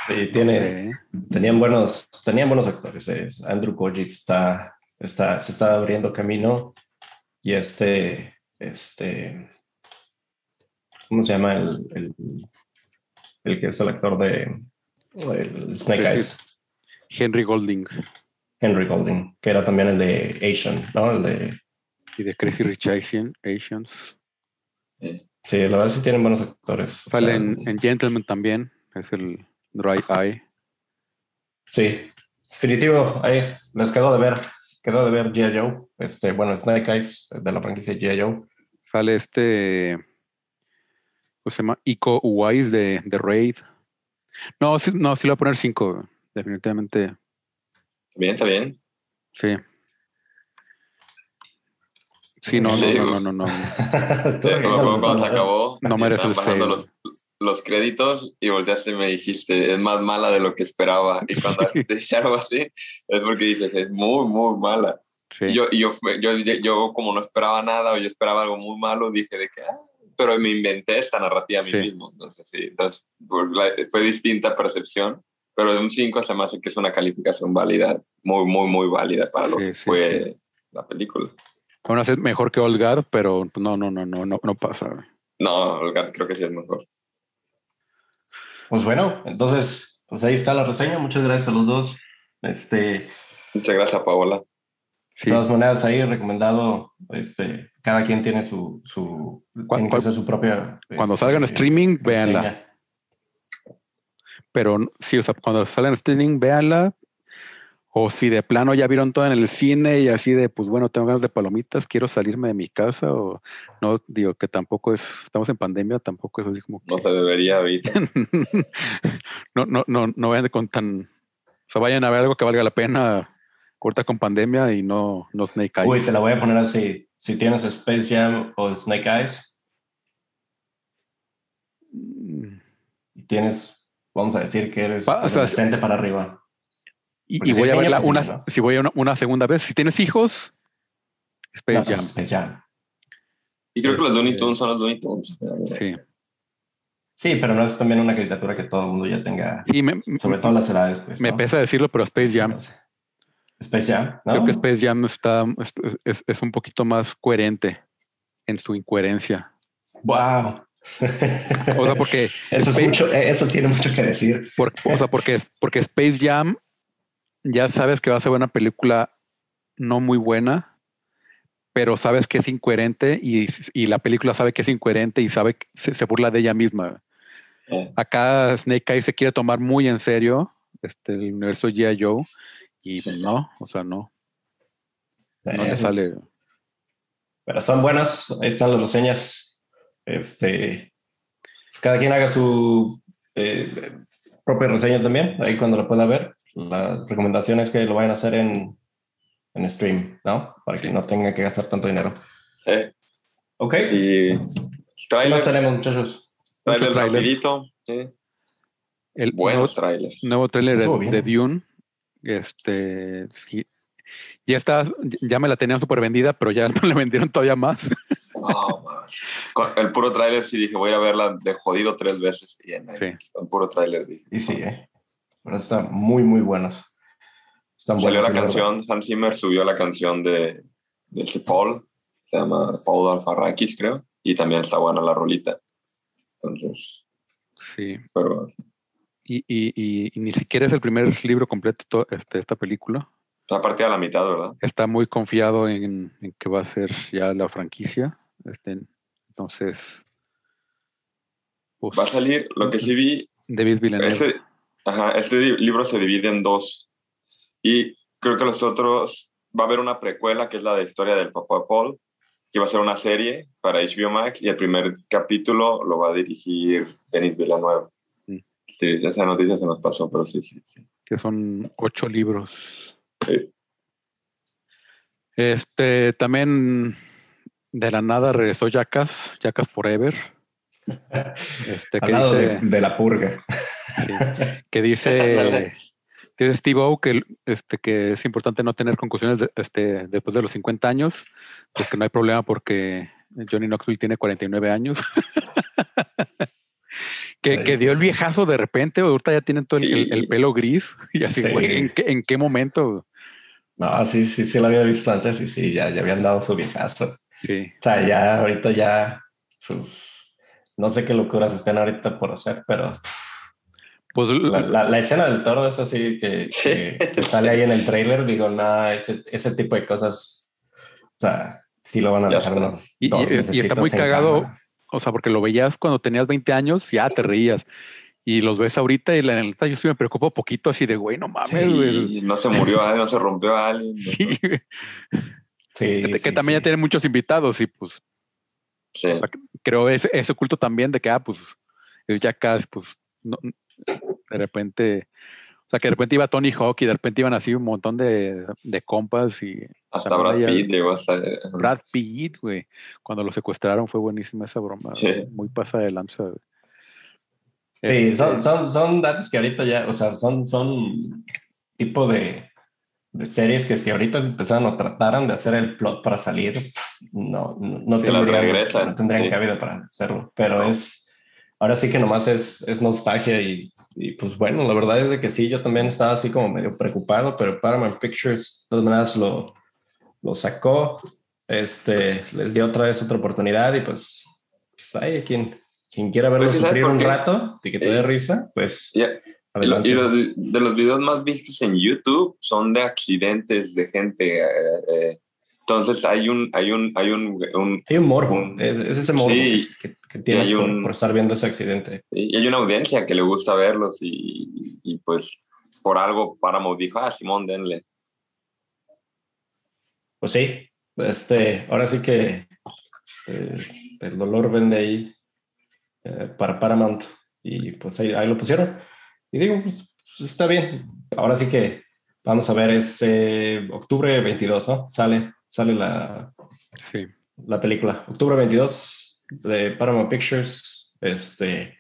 Sí, tiene, Sí. tenían buenos, tenían buenos actores. eh. Andrew Koji está, está, se está abriendo camino y este, este, ¿cómo se llama el, el, el que es el actor de el Snake. Eyes? Henry Golding Henry Golding, que era también el de Asian, ¿no? El de, y de Crazy Rich Asian- Asians. Sí, la verdad sí tienen buenos actores. o Sale sea, en, en Gentleman también, es el Dry Eye. Sí, definitivo. Ahí les quedó de ver, quedó de ver G.I. Joe. Este, bueno, Snake Eyes de la franquicia G.I. Joe. Sale este, ¿cómo se llama? Iko Uwais de, de Raid. No, sí, no, sí le voy a poner 5, definitivamente, Bien, está bien. sí. Sí, no, no, Sí, no, no, no, no. (laughs) Tú, Sí, cuando se acabó. (laughs) No merece el pasando los, los créditos y volteaste y me dijiste, es más mala de lo que esperaba. Y cuando (laughs) te dice algo así, es porque dices, es muy, muy mala. Sí. Y yo, y yo, yo, yo, como no esperaba nada o yo esperaba algo muy malo, dije de que, ah, pero me inventé esta narrativa a mí Sí. mismo. Entonces, sí, entonces la- fue distinta percepción, pero de un 5 se me hace que es una calificación válida, muy, muy, muy válida para lo Sí, que sí, fue la película. Van a ser mejor que Old Guard, pero pues, no, no, no, no, no, no pasa. No, Olga, creo que sí es mejor. Pues bueno, entonces, pues ahí está la reseña. Muchas gracias a los dos. Este, Muchas gracias, Paola. Sí. De todas maneras, ahí recomendado, este, cada quien tiene su, su, Cu- tiene que cu- hacer su propia. Cuando este, salga en streaming, véanla. Pero sí, o sea, cuando salga en streaming, véanla. O si de plano ya vieron todo en el cine y así de, pues bueno, tengo ganas de palomitas, quiero salirme de mi casa. O no, digo que tampoco es, estamos en pandemia, tampoco es así como que. No se debería ahorita. (laughs) no, no, no, no vayan con tan. O sea, vayan a ver algo que valga la pena. Corta con pandemia y no, no Snake Eyes. Uy, te la voy a poner así. Si tienes Space Jam o Snake Eyes y tienes, vamos a decir que eres Pa- o sea, adolescente para arriba. Y, Porque y si voy a verla una, si voy a una, una segunda vez. Si tienes hijos, Space No, Jam. Space Jam. Y creo que los Looney Este- Tunes son los Looney Tunes. Sí. Sí, pero no es también una caricatura que todo el mundo ya tenga, Sí, me, sobre todo las edades. Pues, me ¿no? pesa decirlo, pero Space Jam. Space Jam, ¿no? Creo que Space Jam está, es, es- es un poquito más coherente en su incoherencia. Wow. O sea, porque, (laughs) eso, es Space- mucho, eso tiene mucho que decir. o sea, porque, porque Space Jam ya sabes que va a ser una película no muy buena, pero sabes que es incoherente y, y la película sabe que es incoherente y sabe que se, se burla de ella misma. Eh, Acá Snake Eyes se quiere tomar muy en serio este, el universo G.I. Joe y pues, no, o sea, no, no le Es- sale. Pero son buenas. Ahí están las reseñas. Este, pues cada quien haga su eh, propia reseña también. Ahí cuando lo pueda ver. La recomendación es que lo vayan a hacer en, en stream, ¿no? Para que no tengan que gastar tanto dinero. eh, Ok. y ¿Qué más trailers, tenemos, muchos? trailers tráiler. rapidito. sí. El Buenos nuevo, trailers. nuevo trailer de, de Dune, este, sí, ya está, ya me la tenían súper vendida, pero ya (laughs) no le vendieron todavía más. Man. Con el puro tráiler sí dije, voy a verla de jodido tres veces. Y en Sí. el puro tráiler dije. Y sí, ¿eh? Pero están muy, muy buenos. Están Salió buenos, la sí, verdad. canción, Hans Zimmer subió la canción de, de este Paul, se llama Paul Alfarrakis, creo, y también está buena la rolita. Entonces, Sí, pero y, y, y- y ni siquiera es el primer libro completo to- este, esta película. a partir de la mitad, ¿verdad? Está muy confiado en, en que va a ser ya la franquicia. Este, entonces, pues, Va a salir, lo que sí vi, David Villeneuve. Ajá, este di- libro se divide en dos. Y creo que los otros, va a haber una precuela que es la de historia del papá Paul, que va a ser una serie para HBO Max y el primer capítulo lo va a dirigir Denis Villanueva. Sí, esa noticia se nos pasó, pero sí, sí. sí. que son ocho libros. Sí. Este, también de la nada regresó Jackass, Jackass Forever. (laughs) Este, que lado dice, de, de la purga. sí, que dice, (laughs) dice Steve O que, este, que es importante no tener conclusiones de- este, después de los 50 años, pues que no hay problema porque Johnny Knoxville tiene 49 años. (laughs) que, que dio el viejazo de repente, ahorita ya tienen todo el, el- el Sí. pelo gris (laughs) y así, Sí. güey, ¿en qué, ¿en qué momento? No, sí, sí, sí lo había visto antes y sí, ya, ya habían dado su viejazo. Sí, O sea, ya ahorita ya sus... No sé qué locuras estén ahorita por hacer, pero pues la, la- la escena del toro es así que, Sí, que- que sale ahí en el trailer. Digo, nada, ese, ese tipo de cosas, o sea, sí lo van a dejar está. unos Y- y- y está muy cagado. cama. O sea, porque lo veías cuando tenías 20 años, ya te reías. Y los ves ahorita y la neta yo sí me preocupo poquito así de, güey, no mames, güey. Sí, no se murió alguien, (laughs) no se rompió a alguien. ¿no? Sí, que, también ya sí. tiene muchos invitados y pues Sí. o sea, creo ese, ese culto también de que, ah, pues es Jackass, pues no, de repente, o sea, que de repente iba Tony Hawk y de repente iban así un montón de, de compas y Hasta Brad Pitt llegó hasta... Brad Pitt, güey. Cuando lo secuestraron fue buenísima esa broma. Sí. Muy pasa de lanza. güey. Sí, Este, son, son, son datos que ahorita ya, o sea, son, son tipo de, de series que si ahorita empezaran o trataran de hacer el plot para salir, no, no, no Sí, tendrían, no tendrían sí. cabida para hacerlo. Pero es, ahora sí que nomás es, es nostalgia y, y pues bueno, la verdad es de que sí, yo también estaba así como medio preocupado, pero Paramount Pictures de todas maneras lo, lo sacó, este, les dio otra vez otra oportunidad y pues, pues ahí, quien, quien quiera verlo Pues, ¿sabes sufrir un rato y que te dé Eh, risa, pues Ya, Y, lo- adelante. y los, de los videos más vistos en YouTube son de accidentes de gente. eh, eh, entonces hay un, hay un, hay un, un- Hay un morbo, un- es, es ese morbo Sí. que, que tienes hay por, un- por estar viendo ese accidente. y hay una audiencia que le gusta verlos y, y, pues por algo Paramount dijo, ah, Simón, denle. Pues sí, este, ahora sí que eh, el dolor vende ahí eh, para Paramount y pues ahí, ahí lo pusieron. Y digo, pues, pues, está bien. Ahora sí que vamos a ver, es eh, octubre 22, ¿no? Sale, sale la, sí. la película. Octubre 22 de Paramount Pictures. Este,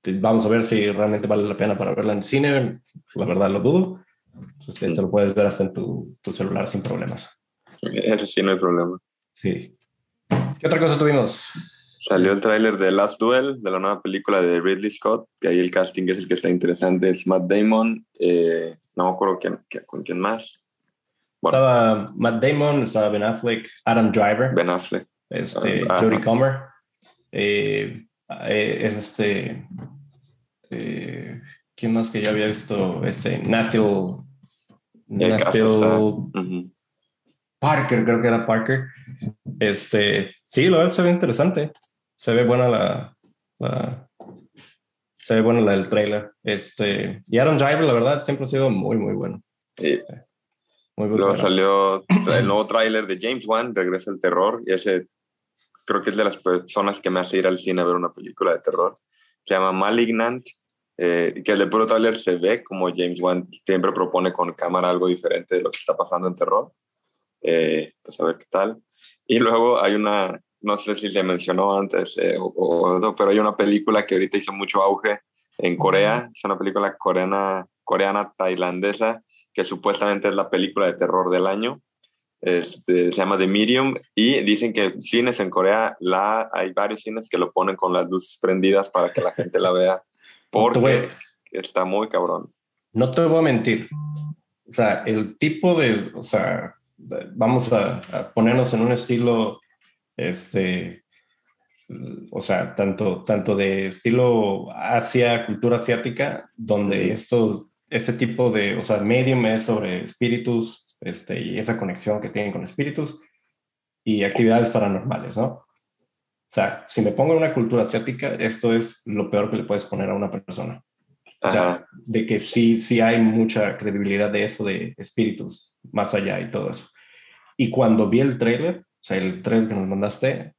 te- vamos a ver si realmente vale la pena para verla en cine. La verdad lo dudo. Este, Se lo puedes ver hasta en tu, tu celular sin problemas. Ese (laughs) sí no hay problema. Sí. ¿Qué otra cosa tuvimos? Salió el tráiler de Last Duel, de la nueva película de Ridley Scott, que ahí el casting es el que está interesante, es Matt Damon, eh, no me acuerdo quién, quién- con quién más, Bueno. Estaba Matt Damon, estaba Ben Affleck, Adam Driver, Ben Affleck. Este, Ajá. Jodie Comer. eh, eh, es este. eh, ¿Quién más que ya había visto? Este, caso está. Nathan ujú. Parker, creo que era Parker. Este, sí, verdad se ve interesante. Se ve buena la, la- se ve buena la del trailer. Este, y Aaron Driver, la verdad, siempre ha sido muy, muy bueno. Y Muy, luego bueno. salió el nuevo tráiler de James Wan, Regresa el Terror, y ese creo que es de las personas que me hace ir al cine a ver una película de terror. Se llama Malignant, eh, que el de puro tráiler se ve como James Wan siempre propone con cámara algo diferente de lo que está pasando en terror. Eh, pues a ver qué tal. Y luego hay una, no sé si se mencionó antes, eh, o, o pero hay una película que ahorita hizo mucho auge en Corea, es una película coreana, coreana tailandesa, que supuestamente es la película de terror del año. Este, se llama The Medium y dicen que cines en Corea, la, hay varios cines que lo ponen con las luces prendidas para que la gente la vea, (laughs) porque está muy cabrón. No te voy a mentir. O sea, el tipo de, o sea, vamos a, a ponernos en un estilo, este, o sea, tanto, tanto de estilo Asia, cultura asiática, donde esto, este tipo de, o sea, medium es sobre espíritus, este, y esa conexión que tienen con espíritus y actividades paranormales, ¿no? O sea, si me pongo en una cultura asiática, esto es lo peor que le puedes poner a una persona. O sea, Ajá. de que sí, sí hay mucha credibilidad de eso, de espíritus más allá y todo eso. Y cuando vi el trailer, o sea, el trailer que nos mandaste,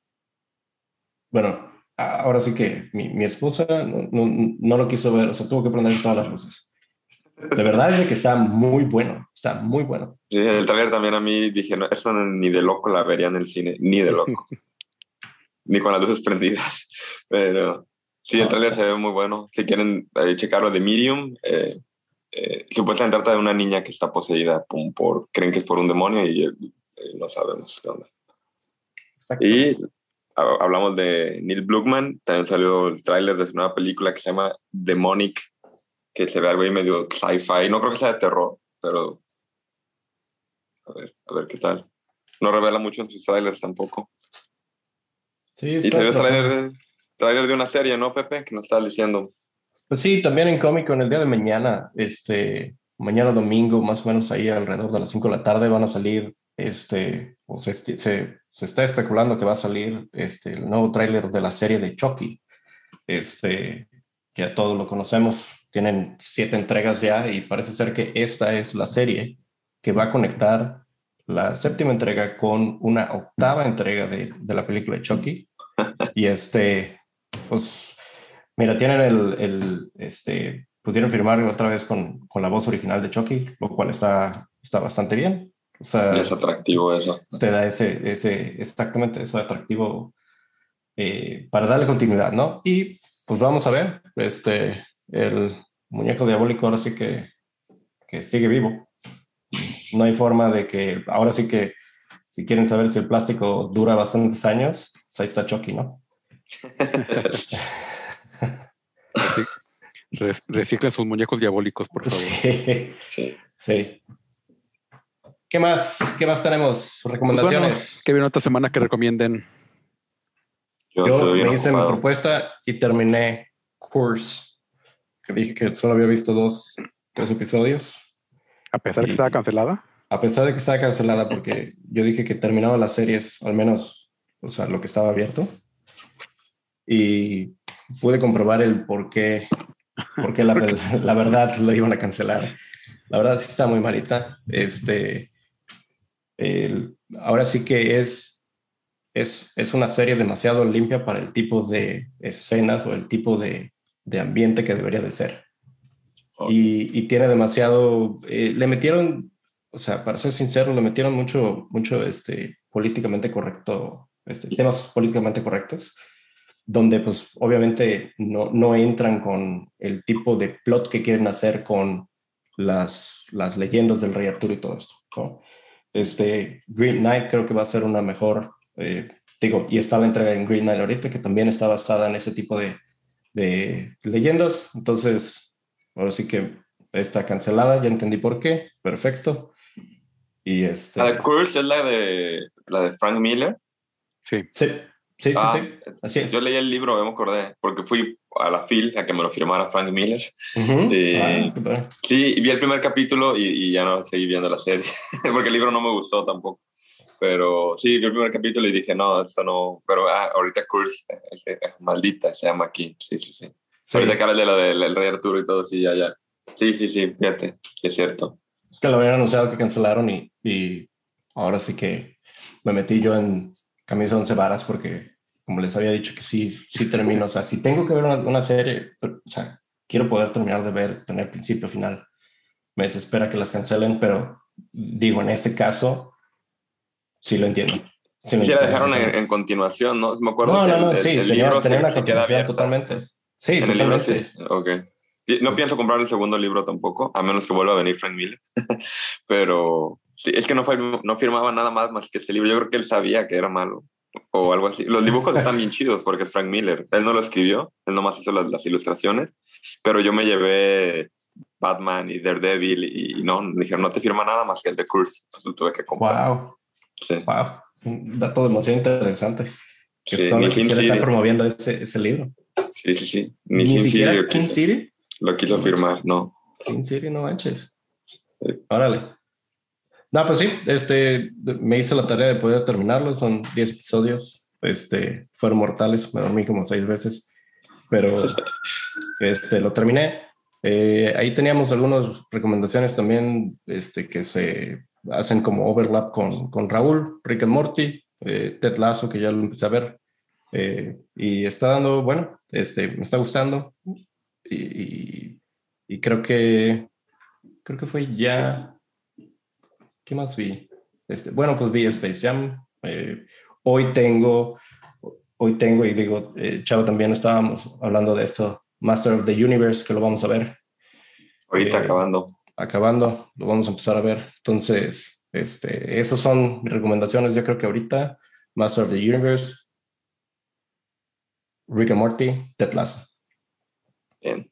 bueno, ahora sí que mi, mi esposa no, no, no lo quiso ver, o sea, tuvo que prender todas las luces. De verdad es de que está muy bueno, está muy bueno. Sí, el trailer también a mí dije, no, eso ni de loco la vería en el cine, ni de loco. (laughs) ni con las luces prendidas. Pero sí, el trailer se ve muy bueno. Si quieren eh, checarlo de Medium, eh, eh, supuestamente trata de una niña que está poseída por, por- creen que es por un demonio y eh, no sabemos qué onda. Y ha- hablamos de Neil Blugman, también salió el tráiler de su nueva película que se llama Demonic, que se ve algo ahí medio sci-fi. No creo que sea de terror, pero a ver, a ver qué tal. No revela mucho en sus trailers tampoco. Sí, Y salió el tráiler, tráiler de una serie, ¿no, Pepe? Que nos estabas diciendo. Pues sí, también en cómic en el día de mañana, este, mañana domingo, más o menos ahí alrededor de las 5 de la tarde van a salir, este, o se, se, se está especulando que va a salir este, el nuevo tráiler de la serie de Chucky. Este, ya todos lo conocemos, tienen siete entregas ya y parece ser que esta es la serie que va a conectar la séptima entrega con una octava entrega de, de la película de Chucky. (laughs) Y este, pues, mira, tienen el, el, este, pudieron firmar otra vez con, con la voz original de Chucky, lo cual está, está bastante bien. O sea, Es atractivo eso. te da ese, ese, exactamente ese atractivo eh, para darle continuidad, ¿no? Y pues vamos a ver, este, el muñeco diabólico ahora sí que, que sigue vivo. No hay forma de que, ahora sí que, si quieren saber si el plástico dura bastantes años, pues ahí está Chucky, ¿no? (laughs) Re- reciclen sus muñecos diabólicos, por favor. Sí, Sí. sí. ¿Qué más? ¿Qué más tenemos? Pues Recomendaciones. bueno, ¿Qué vieron esta semana que recomienden? Yo, me hice mi propuesta y terminé Course, que dije que solo había visto dos, tres episodios, A pesar de que estaba cancelada. a pesar de que estaba cancelada porque yo dije que terminaba las series, al menos, o sea, lo que estaba abierto, y pude comprobar el por qué, por qué la, (laughs) (laughs) la verdad lo iban a cancelar. La verdad sí está muy malita. Este, el- ahora sí que es, es, es una serie demasiado limpia para el tipo de escenas o el tipo de, de ambiente que debería de ser. Y, y tiene demasiado, eh, le metieron, o sea, para ser sincero, le metieron mucho, mucho este, políticamente correcto, este, temas políticamente correctos, donde pues obviamente no, no entran con el tipo de plot que quieren hacer con las, las leyendas del rey Arturo y todo esto. ¿no? Este, Green Knight creo que va a ser una mejor, eh, digo, y está la entrega en Green Knight ahorita, que también está basada en ese tipo de, de leyendas. Entonces, ahora sí que está cancelada, ya entendí por qué, perfecto. Y este... La de Curse es la de, la de Frank Miller. Sí. Sí, sí, sí, Ah, sí, así es. Yo leí el libro, me acordé, porque fui a la FIL a que me lo firmara Frank Miller. Eh, Ah. Sí, vi el primer capítulo y, y ya no seguí viendo la serie, (laughs) porque el libro no me gustó tampoco. Pero sí, vi el primer capítulo y dije, no, esto no. Pero ah, ahorita Curse, maldita, se llama aquí. Sí, sí, sí. Sí, Ahorita que hablas de lo del del Rey Arturo y todo, sí, ya, ya. Sí, sí, sí, fíjate, es cierto. es que lo habían anunciado que cancelaron y, y ahora sí que me metí yo en camisa de once varas porque, como les había dicho, que sí, sí termino. O sea, si tengo que ver una, una serie, pero, o sea, quiero poder terminar de ver, tener principio, final. Me desespera que las cancelen, pero digo, en este caso, sí lo entiendo. Sí, lo Sí, la dejaron en, en continuación, ¿no? Me acuerdo No, que no, no, el, sí, el- libro tenía se, una se queda abierto. totalmente. Sí, En el libro totalmente. sí, ok. Sí, No pienso comprar el segundo libro tampoco, a menos que vuelva a venir Frank Miller. (laughs) Pero sí, es que no, fue- no firmaba nada más más que ese libro. Yo creo que él sabía que era malo o algo así. Los dibujos están bien chidos porque es Frank Miller. Él no lo escribió, él nomás hizo las, las ilustraciones, pero yo me llevé Batman y Daredevil y, y no, me dijeron no te firma nada más que el de Curse. Entonces tuve que comprar. Wow, Sí, wow. Un dato demasiado interesante. Que Sí, son ni estar City. promoviendo ese, ese libro. sí, sí. sí. Ni, Sin siquiera City King City. lo quiso firmar, no. King City, no manches. Sí. Órale. No, pues sí, este, me hice la tarea de poder terminarlo. Son 10 episodios. Este, fueron mortales. Me dormí como seis veces. Pero (laughs) este, lo terminé. Eh, ahí teníamos algunas recomendaciones también este, que se hacen como overlap con, con Raúl, Rick and Morty, eh, Ted Lasso, que ya lo empecé a ver. Eh, y está dando, bueno, este, me está gustando. Y, y, y creo que, creo que fue ya, ¿qué más vi? Este, bueno, pues vi Space Jam. Eh, hoy tengo, hoy tengo, y digo, eh, Chavo, también estábamos hablando de esto, Master of the Universe, que lo vamos a ver. Ahorita Eh, acabando. Acabando, lo vamos a empezar a ver. Entonces, este, esas son mis recomendaciones. Yo creo que ahorita, Master of the Universe, Rick and Morty, Ted Lasso. Bien.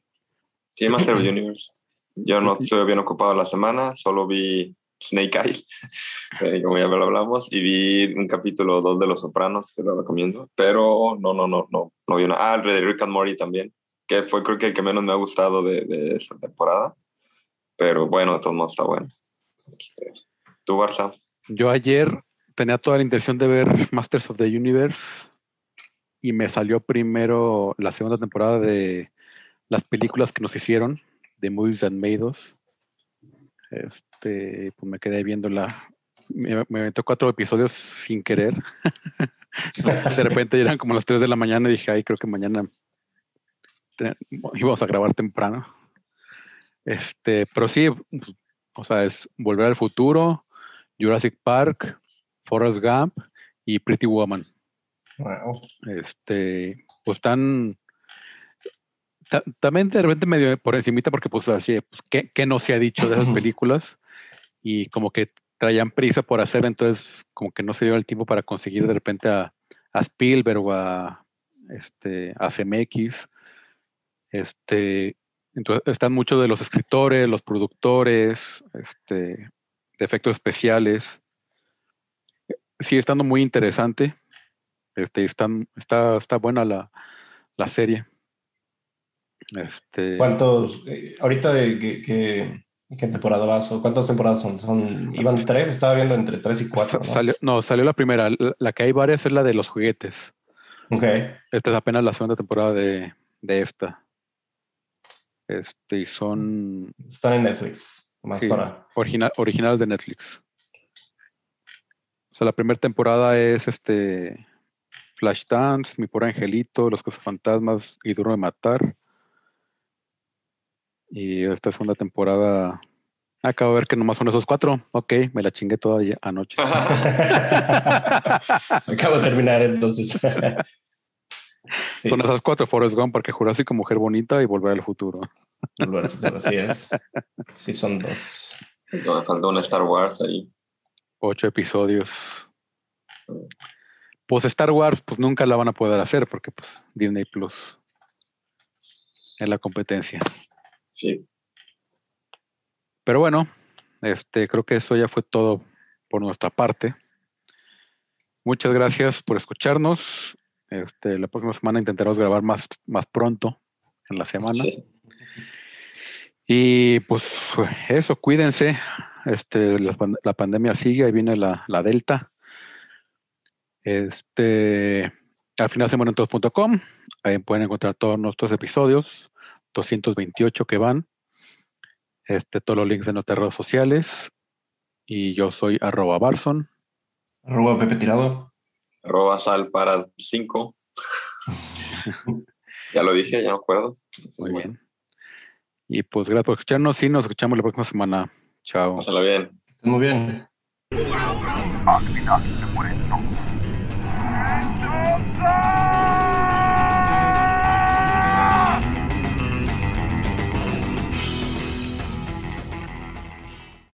Sí, Master of the Universe. Yo no estuve bien ocupado la semana, solo vi Snake Eyes, (laughs) eh, como ya lo hablamos, y vi un capítulo 2 de Los Sopranos, que lo recomiendo, pero no, no, no, no, no vi una. Ah, el de Rick and Morty también, que fue creo que el que menos me ha gustado de, de esta temporada, pero bueno, de todos modos está bueno. ¿Tú, Barça? Yo ayer tenía toda la intención de ver Masters of the Universe y me salió primero la segunda temporada de las películas que nos hicieron, de Movies That Made. Este, pues me quedé viendo la. Me, me cuatro episodios sin querer. (laughs) de repente eran como las 3 de la mañana y dije, ay, creo que mañana íbamos a grabar temprano. Este, pero sí, o sea, es Volver al Futuro, Jurassic Park, Forrest Gump y Pretty Woman. Wow. Este, pues están ta- también de repente medio por encimita porque pues así, pues, ¿qué, qué no se ha dicho de esas (clears throat) películas? Y como que traían prisa por hacer, entonces como que no se dio el tiempo para conseguir de repente a, a Spielberg o a, este, a CMX. Este, entonces están muchos de los escritores, los productores, este, de efectos especiales. Sigue estando muy interesante. Este, están, está, está buena la, la serie. Este, ¿Cuántos, eh, ahorita de qué, temporada vas o cuántas temporadas son? son? ¿Iban tres? Estaba viendo entre tres y cuatro, ¿no? salió, no, salió la primera. La, la que hay varias es la de los juguetes. Ok. Esta es apenas la segunda temporada de, de esta. Este, y son Están en Netflix. Más Sí. para. origina- originales de Netflix. O sea, la primera temporada es este Flashdance, Mi Pobre Angelito, Los Fantasmas y Duro de Matar. Y esta segunda temporada acabo de ver que nomás son esos cuatro. Ok, me la chingué toda anoche. (laughs) Acabo de terminar entonces. (laughs) Sí, Son esas cuatro, Forrest Gump, Parque Jurásico, Mujer Bonita y Volver al Futuro. Volver al futuro, así es. Sí, son dos. Entonces, falta una Star Wars ahí. Ocho episodios. Pues Star Wars, pues nunca la van a poder hacer porque pues Disney Plus es la competencia. Sí. Pero bueno, este, creo que eso ya fue todo por nuestra parte. Muchas gracias por escucharnos. Este, la próxima semana intentaremos grabar más, más pronto en la semana. sí. Y pues eso, cuídense. Este, la, pan- la pandemia sigue, ahí viene la, la Delta. Este, al final semorentos.com, ahí pueden encontrar todos nuestros episodios, 228 que van. Este, todos los links de nuestras redes sociales. Y yo soy arroba Barson. Arroba Pepe Tirado. Arroba sal para 5. (laughs) ya lo dije, ya no me acuerdo. Muy Bueno, bien. Y pues gracias por escucharnos y nos escuchamos la próxima semana. Chao. Pásala bien. Muy bien.